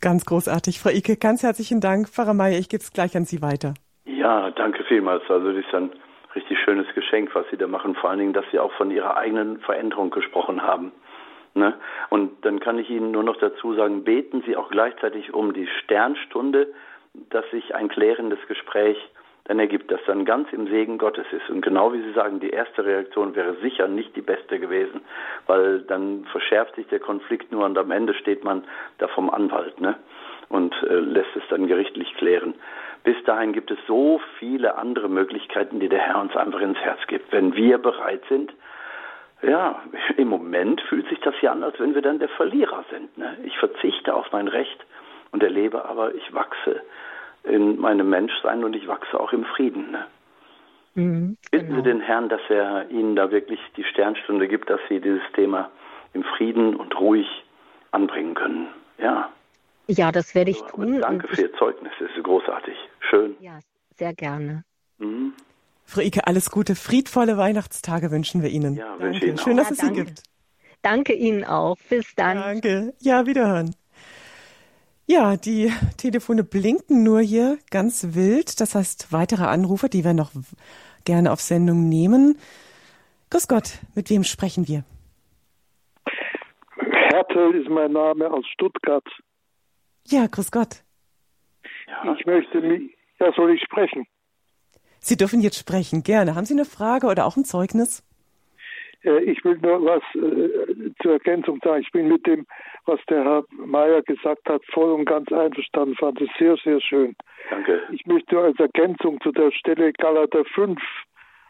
Ganz großartig, Frau Ike. Ganz herzlichen Dank. Pfarrer Meier, ich gebe es gleich an Sie weiter. Ja, danke vielmals. Also das ist ein richtig schönes Geschenk, was Sie da machen. Vor allen Dingen, dass Sie auch von Ihrer eigenen Veränderung gesprochen haben. Ne? Und dann kann ich Ihnen nur noch dazu sagen, beten Sie auch gleichzeitig um die Sternstunde, dass sich ein klärendes Gespräch dann ergibt, das dann ganz im Segen Gottes ist. Und genau wie Sie sagen, die erste Reaktion wäre sicher nicht die beste gewesen, weil dann verschärft sich der Konflikt nur und am Ende steht man da vom Anwalt ne? und äh, lässt es dann gerichtlich klären. Bis dahin gibt es so viele andere Möglichkeiten, die der Herr uns einfach ins Herz gibt. Wenn wir bereit sind, ja, im Moment fühlt sich das ja an, als wenn wir dann der Verlierer sind. Ne? Ich verzichte auf mein Recht und erlebe aber, ich wachse in meinem Menschsein und ich wachse auch im Frieden. Ne? Mhm, Bitten genau. Sie den Herrn, dass er Ihnen da wirklich die Sternstunde gibt, dass Sie dieses Thema im Frieden und ruhig anbringen können. Ja. Ja, das werde ich so, tun. Danke für Ihr Zeugnis, es ist großartig. Schön. Ja, sehr gerne. Mhm. Frau Ike, alles Gute, friedvolle Weihnachtstage wünschen wir Ihnen. Ja, wünsche Ihnen Schön, auch. dass es ja, Sie gibt. Danke Ihnen auch. Bis dann. Danke. Ja, wiederhören. Ja, die Telefone blinken nur hier ganz wild. Das heißt, weitere Anrufer, die wir noch gerne auf Sendung nehmen. Grüß Gott, mit wem sprechen wir? Hertel ist mein Name aus Stuttgart. Ja, grüß Gott. Ja. Ich möchte mich, ja, soll ich sprechen? Sie dürfen jetzt sprechen, gerne. Haben Sie eine Frage oder auch ein Zeugnis? Äh, ich will nur was äh, zur Ergänzung sagen. Ich bin mit dem, was der Herr Mayer gesagt hat, voll und ganz einverstanden. Fand es sehr, sehr schön. Danke. Ich möchte als Ergänzung zu der Stelle Galater 5,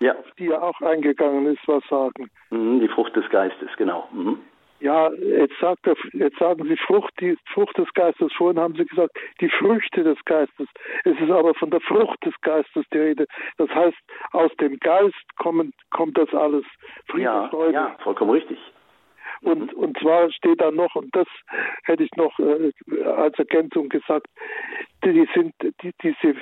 ja. auf die ja auch eingegangen ist, was sagen. Mhm, die Frucht des Geistes, genau. Mhm. Ja, jetzt, sagt er, jetzt sagen Sie Frucht, die Frucht des Geistes. Vorhin haben Sie gesagt, die Früchte des Geistes. Es ist aber von der Frucht des Geistes die Rede. Das heißt, aus dem Geist kommen, kommt das alles. Frieden, ja, Freude. ja, vollkommen richtig. Und, mhm. und zwar steht da noch, und das hätte ich noch äh, als Ergänzung gesagt, die sind, die, diese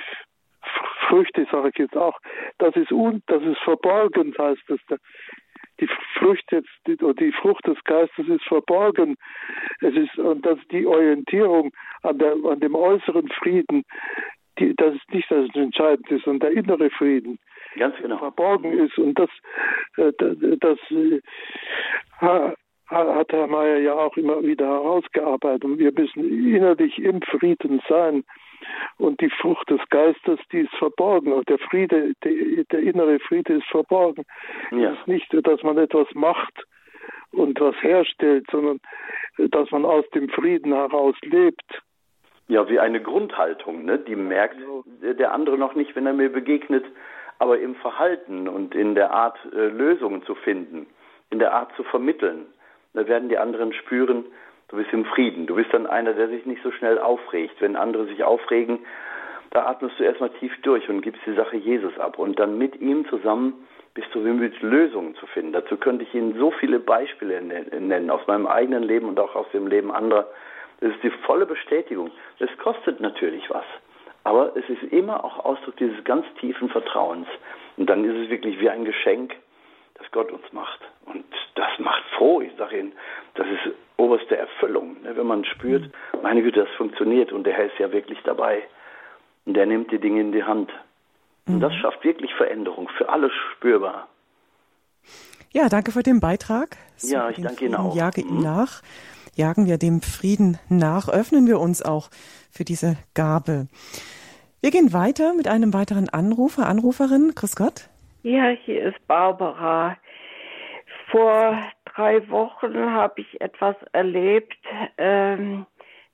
Früchte, sage ich jetzt auch, das ist un, das ist verborgen, heißt es. Die Früchte, die, die Frucht des Geistes ist verborgen. Es ist, und dass die Orientierung an, der, an dem äußeren Frieden, die, das ist nicht das Entscheidende ist, sondern der innere Frieden. Ganz genau. Verborgen ist. Und das, äh, das, das äh, hat Herr Mayer ja auch immer wieder herausgearbeitet. Und wir müssen innerlich im Frieden sein. Und die Frucht des Geistes, die ist verborgen. Und der Friede, der, der innere Friede ist verborgen. Ja. Es ist nicht, dass man etwas macht und was herstellt, sondern dass man aus dem Frieden heraus lebt. Ja, wie eine Grundhaltung, ne? die merkt der andere noch nicht, wenn er mir begegnet, aber im Verhalten und in der Art, äh, Lösungen zu finden, in der Art zu vermitteln. Da werden die anderen spüren, du bist im Frieden. Du bist dann einer, der sich nicht so schnell aufregt. Wenn andere sich aufregen, da atmest du erstmal tief durch und gibst die Sache Jesus ab. Und dann mit ihm zusammen bist du bemüht, Lösungen zu finden. Dazu könnte ich Ihnen so viele Beispiele nennen, aus meinem eigenen Leben und auch aus dem Leben anderer. Das ist die volle Bestätigung. Das kostet natürlich was. Aber es ist immer auch Ausdruck dieses ganz tiefen Vertrauens. Und dann ist es wirklich wie ein Geschenk, das Gott uns macht. Und das macht froh. Ich sage Ihnen, das ist oberste Erfüllung, ne? wenn man spürt, meine Güte, das funktioniert und der Herr ist ja wirklich dabei. Und der nimmt die Dinge in die Hand. Und das mhm. schafft wirklich Veränderung, für alle spürbar. Ja, danke für den Beitrag. So ja, ich danke Ihnen auch. Jage ihm nach. Jagen wir dem Frieden nach, öffnen wir uns auch für diese Gabe. Wir gehen weiter mit einem weiteren Anrufer, Anruferin. Grüß Gott. Ja, hier ist Barbara. Vor drei Wochen habe ich etwas erlebt. Ähm,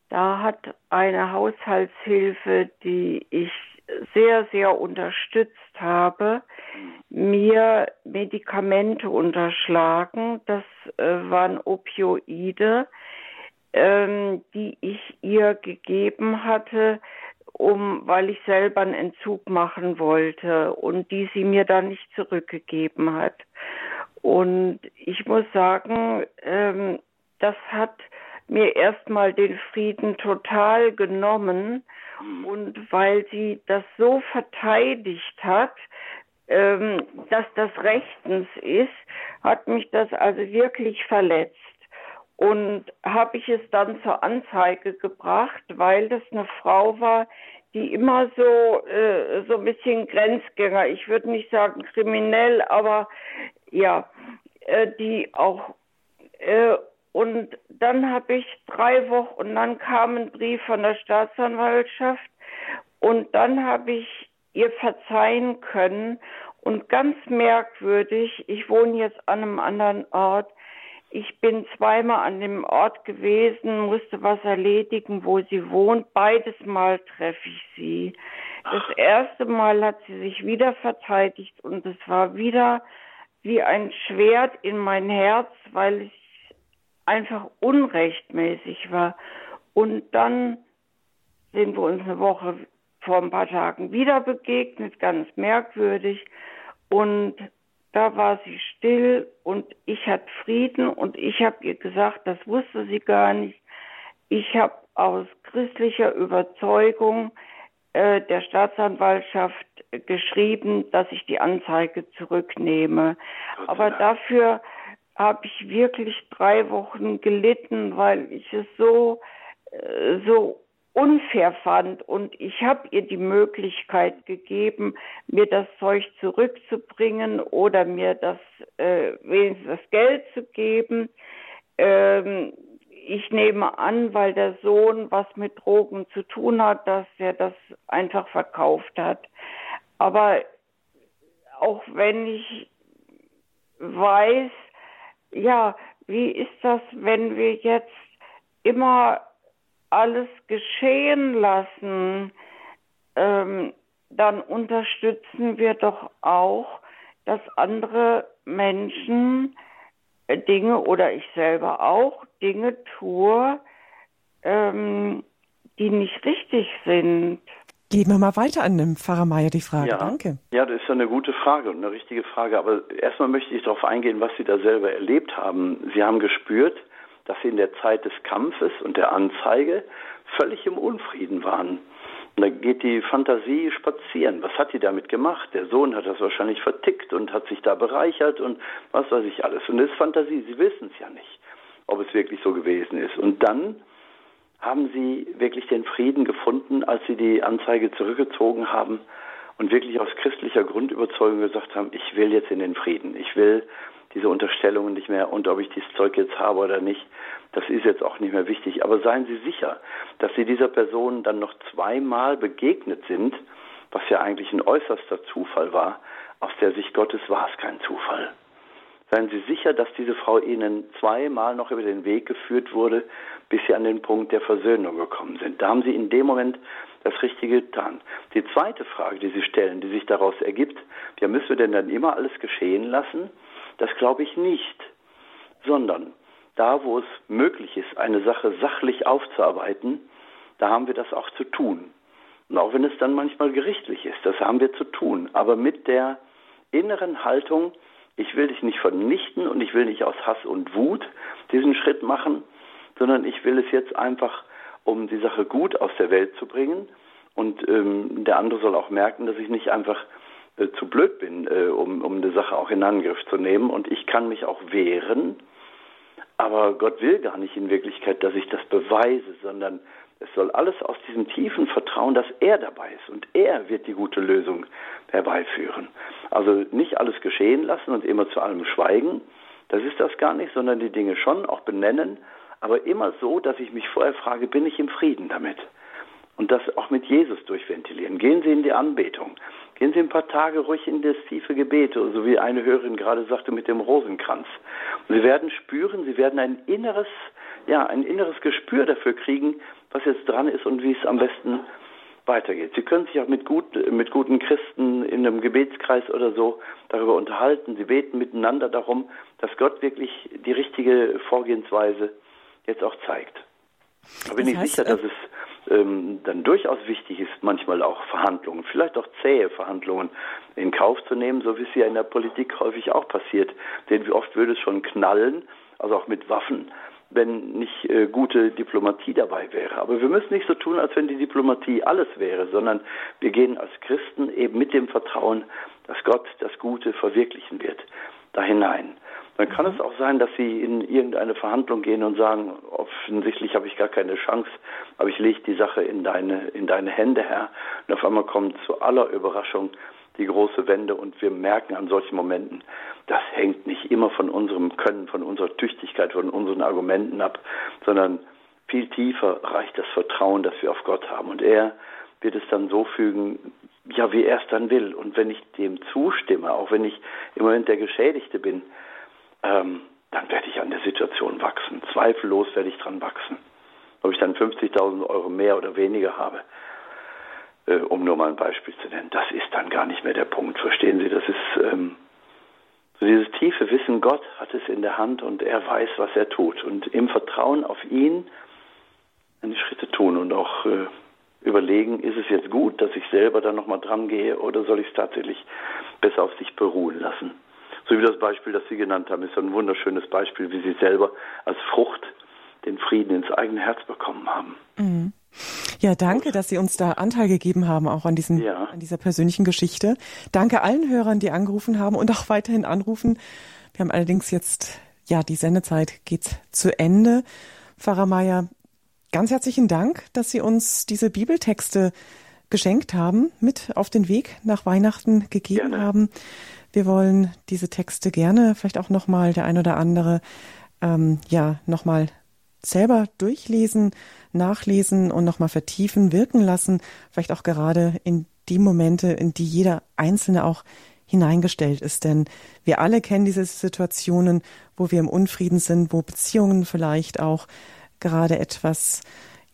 da hat eine Haushaltshilfe, die ich sehr, sehr unterstützt habe, mir Medikamente unterschlagen. Das äh, waren Opioide, ähm, die ich ihr gegeben hatte, um, weil ich selber einen Entzug machen wollte und die sie mir dann nicht zurückgegeben hat. Und ich muss sagen, ähm, das hat mir erstmal den Frieden total genommen und weil sie das so verteidigt hat, ähm, dass das rechtens ist, hat mich das also wirklich verletzt. Und habe ich es dann zur Anzeige gebracht, weil das eine Frau war, die immer so äh, so ein bisschen Grenzgänger, ich würde nicht sagen kriminell, aber ja, äh, die auch äh, und dann habe ich drei Wochen und dann kam ein Brief von der Staatsanwaltschaft und dann habe ich ihr verzeihen können und ganz merkwürdig, ich wohne jetzt an einem anderen Ort, ich bin zweimal an dem Ort gewesen, musste was erledigen, wo sie wohnt. Beides Mal treffe ich sie. Das erste Mal hat sie sich wieder verteidigt und es war wieder wie ein Schwert in mein Herz, weil es einfach unrechtmäßig war. Und dann sind wir uns eine Woche vor ein paar Tagen wieder begegnet, ganz merkwürdig. Und da war sie still und ich hatte Frieden und ich habe ihr gesagt, das wusste sie gar nicht. Ich habe aus christlicher Überzeugung äh, der Staatsanwaltschaft geschrieben, dass ich die Anzeige zurücknehme. Aber dafür habe ich wirklich drei Wochen gelitten, weil ich es so äh, so unfair fand und ich habe ihr die Möglichkeit gegeben, mir das Zeug zurückzubringen oder mir das äh, wenigstens das Geld zu geben. Ähm, ich nehme an, weil der Sohn was mit Drogen zu tun hat, dass er das einfach verkauft hat. Aber auch wenn ich weiß, ja, wie ist das, wenn wir jetzt immer alles geschehen lassen, ähm, dann unterstützen wir doch auch, dass andere Menschen äh, Dinge oder ich selber auch Dinge tue, ähm, die nicht richtig sind. Geben wir mal weiter an den Pfarrer Meier die Frage. Ja, Danke. Ja, das ist ja eine gute Frage und eine richtige Frage. Aber erstmal möchte ich darauf eingehen, was Sie da selber erlebt haben. Sie haben gespürt, dass sie in der Zeit des Kampfes und der Anzeige völlig im Unfrieden waren. Und da geht die Fantasie spazieren. Was hat die damit gemacht? Der Sohn hat das wahrscheinlich vertickt und hat sich da bereichert und was weiß ich alles. Und das ist Fantasie. Sie wissen es ja nicht, ob es wirklich so gewesen ist. Und dann haben sie wirklich den Frieden gefunden, als sie die Anzeige zurückgezogen haben und wirklich aus christlicher Grundüberzeugung gesagt haben, ich will jetzt in den Frieden. Ich will diese Unterstellungen nicht mehr und ob ich dieses Zeug jetzt habe oder nicht, das ist jetzt auch nicht mehr wichtig. Aber seien Sie sicher, dass Sie dieser Person dann noch zweimal begegnet sind, was ja eigentlich ein äußerster Zufall war. Aus der Sicht Gottes war es kein Zufall. Seien Sie sicher, dass diese Frau Ihnen zweimal noch über den Weg geführt wurde, bis Sie an den Punkt der Versöhnung gekommen sind. Da haben Sie in dem Moment das Richtige getan. Die zweite Frage, die Sie stellen, die sich daraus ergibt, ja, müssen wir denn dann immer alles geschehen lassen? Das glaube ich nicht, sondern da, wo es möglich ist, eine Sache sachlich aufzuarbeiten, da haben wir das auch zu tun. Und auch wenn es dann manchmal gerichtlich ist, das haben wir zu tun, aber mit der inneren Haltung, ich will dich nicht vernichten und ich will nicht aus Hass und Wut diesen Schritt machen, sondern ich will es jetzt einfach, um die Sache gut aus der Welt zu bringen. Und ähm, der andere soll auch merken, dass ich nicht einfach äh, zu blöd bin, äh, um, um eine Sache auch in Angriff zu nehmen. Und ich kann mich auch wehren. Aber Gott will gar nicht in Wirklichkeit, dass ich das beweise, sondern es soll alles aus diesem tiefen Vertrauen, dass er dabei ist und er wird die gute Lösung herbeiführen. Also nicht alles geschehen lassen und immer zu allem schweigen, das ist das gar nicht, sondern die Dinge schon auch benennen, aber immer so, dass ich mich vorher frage, bin ich im Frieden damit? Und das auch mit Jesus durchventilieren. Gehen Sie in die Anbetung. Gehen Sie ein paar Tage ruhig in das tiefe Gebet, so wie eine Hörerin gerade sagte mit dem Rosenkranz. Und Sie werden spüren, Sie werden ein inneres, ja, ein inneres Gespür dafür kriegen, was jetzt dran ist und wie es am besten weitergeht. Sie können sich auch mit, gut, mit guten Christen in einem Gebetskreis oder so darüber unterhalten. Sie beten miteinander darum, dass Gott wirklich die richtige Vorgehensweise jetzt auch zeigt. Da bin das heißt, ich sicher, dass äh, es ähm, dann durchaus wichtig ist, manchmal auch Verhandlungen, vielleicht auch zähe Verhandlungen in Kauf zu nehmen, so wie es ja in der Politik häufig auch passiert. Denn wie oft würde es schon knallen, also auch mit Waffen, wenn nicht äh, gute Diplomatie dabei wäre. Aber wir müssen nicht so tun, als wenn die Diplomatie alles wäre, sondern wir gehen als Christen eben mit dem Vertrauen, dass Gott das Gute verwirklichen wird, da hinein. Dann kann es auch sein, dass Sie in irgendeine Verhandlung gehen und sagen, offensichtlich habe ich gar keine Chance, aber ich lege die Sache in deine, in deine Hände, Herr. Und auf einmal kommt zu aller Überraschung die große Wende und wir merken an solchen Momenten, das hängt nicht immer von unserem Können, von unserer Tüchtigkeit, von unseren Argumenten ab, sondern viel tiefer reicht das Vertrauen, das wir auf Gott haben. Und er wird es dann so fügen, ja, wie er es dann will. Und wenn ich dem zustimme, auch wenn ich im Moment der Geschädigte bin, ähm, dann werde ich an der Situation wachsen. Zweifellos werde ich dran wachsen. Ob ich dann 50.000 Euro mehr oder weniger habe, äh, um nur mal ein Beispiel zu nennen, das ist dann gar nicht mehr der Punkt. Verstehen Sie, das ist ähm, so dieses tiefe Wissen, Gott hat es in der Hand und er weiß, was er tut. Und im Vertrauen auf ihn eine Schritte tun und auch äh, überlegen, ist es jetzt gut, dass ich selber dann nochmal dran gehe oder soll ich es tatsächlich besser auf sich beruhen lassen? So wie das Beispiel, das Sie genannt haben, ist ein wunderschönes Beispiel, wie Sie selber als Frucht den Frieden ins eigene Herz bekommen haben. Mhm. Ja, danke, dass Sie uns da Anteil gegeben haben, auch an, diesen, ja. an dieser persönlichen Geschichte. Danke allen Hörern, die angerufen haben und auch weiterhin anrufen. Wir haben allerdings jetzt, ja, die Sendezeit geht zu Ende. Pfarrer Mayer, ganz herzlichen Dank, dass Sie uns diese Bibeltexte geschenkt haben, mit auf den Weg nach Weihnachten gegeben Gerne. haben. Wir wollen diese Texte gerne vielleicht auch nochmal der ein oder andere ähm, ja nochmal selber durchlesen, nachlesen und nochmal vertiefen, wirken lassen, vielleicht auch gerade in die Momente, in die jeder Einzelne auch hineingestellt ist. Denn wir alle kennen diese Situationen, wo wir im Unfrieden sind, wo Beziehungen vielleicht auch gerade etwas,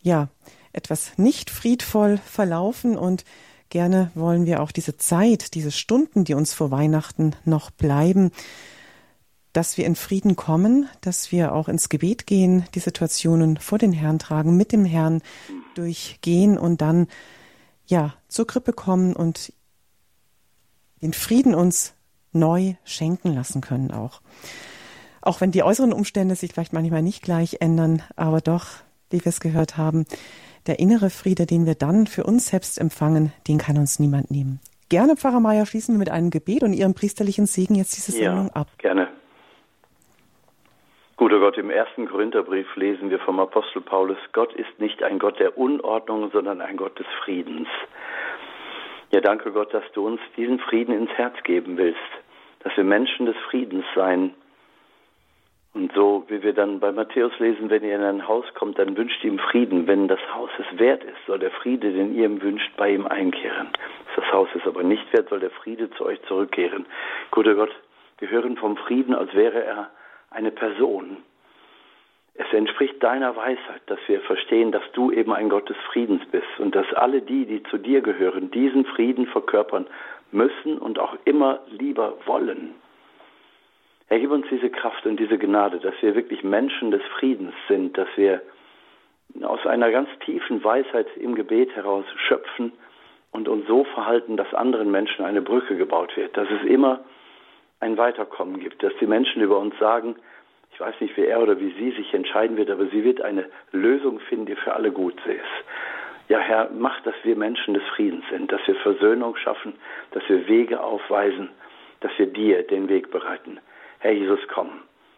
ja, etwas nicht friedvoll verlaufen und Gerne wollen wir auch diese Zeit, diese Stunden, die uns vor Weihnachten noch bleiben, dass wir in Frieden kommen, dass wir auch ins Gebet gehen, die Situationen vor den Herrn tragen, mit dem Herrn durchgehen und dann ja zur Krippe kommen und den Frieden uns neu schenken lassen können auch. Auch wenn die äußeren Umstände sich vielleicht manchmal nicht gleich ändern, aber doch, wie wir es gehört haben, Der innere Friede, den wir dann für uns selbst empfangen, den kann uns niemand nehmen. Gerne, Pfarrer Meier, schließen wir mit einem Gebet und Ihrem priesterlichen Segen jetzt diese Sendung ja, ab. Gerne. Guter Gott, im ersten Korintherbrief lesen wir vom Apostel Paulus, Gott ist nicht ein Gott der Unordnung, sondern ein Gott des Friedens. Ja, danke Gott, dass du uns diesen Frieden ins Herz geben willst, dass wir Menschen des Friedens sein. Und so, wie wir dann bei Matthäus lesen, wenn ihr in ein Haus kommt, dann wünscht ihm Frieden. Wenn das Haus es wert ist, soll der Friede, den ihr ihm wünscht, bei ihm einkehren. Das Haus ist aber nicht wert, soll der Friede zu euch zurückkehren. Guter Gott, wir hören vom Frieden, als wäre er eine Person. Es entspricht deiner Weisheit, dass wir verstehen, dass du eben ein Gott des Friedens bist und dass alle die, die zu dir gehören, diesen Frieden verkörpern müssen und auch immer lieber wollen. Herr, gib uns diese Kraft und diese Gnade, dass wir wirklich Menschen des Friedens sind, dass wir aus einer ganz tiefen Weisheit im Gebet heraus schöpfen und uns so verhalten, dass anderen Menschen eine Brücke gebaut wird, dass es immer ein Weiterkommen gibt, dass die Menschen über uns sagen, ich weiß nicht, wie er oder wie sie sich entscheiden wird, aber sie wird eine Lösung finden, die für alle gut ist. Ja, Herr, mach, dass wir Menschen des Friedens sind, dass wir Versöhnung schaffen, dass wir Wege aufweisen, dass wir dir den Weg bereiten. Herr Jesus, komm,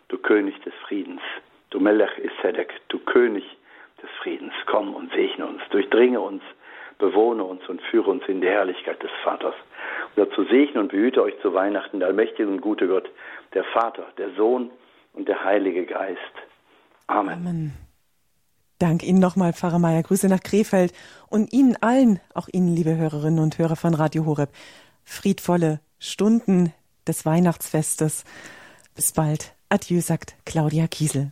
du König des Friedens, du Melech Isedek, du König des Friedens, komm und segne uns, durchdringe uns, bewohne uns und führe uns in die Herrlichkeit des Vaters. Und dazu segne und behüte euch zu Weihnachten der allmächtige und gute Gott, der Vater, der Sohn und der Heilige Geist. Amen. Amen. Dank Ihnen nochmal, Pfarrer Meier. Grüße nach Krefeld und Ihnen allen, auch Ihnen, liebe Hörerinnen und Hörer von Radio Horeb, friedvolle Stunden des Weihnachtsfestes. Bis bald. Adieu, sagt Claudia Kiesel.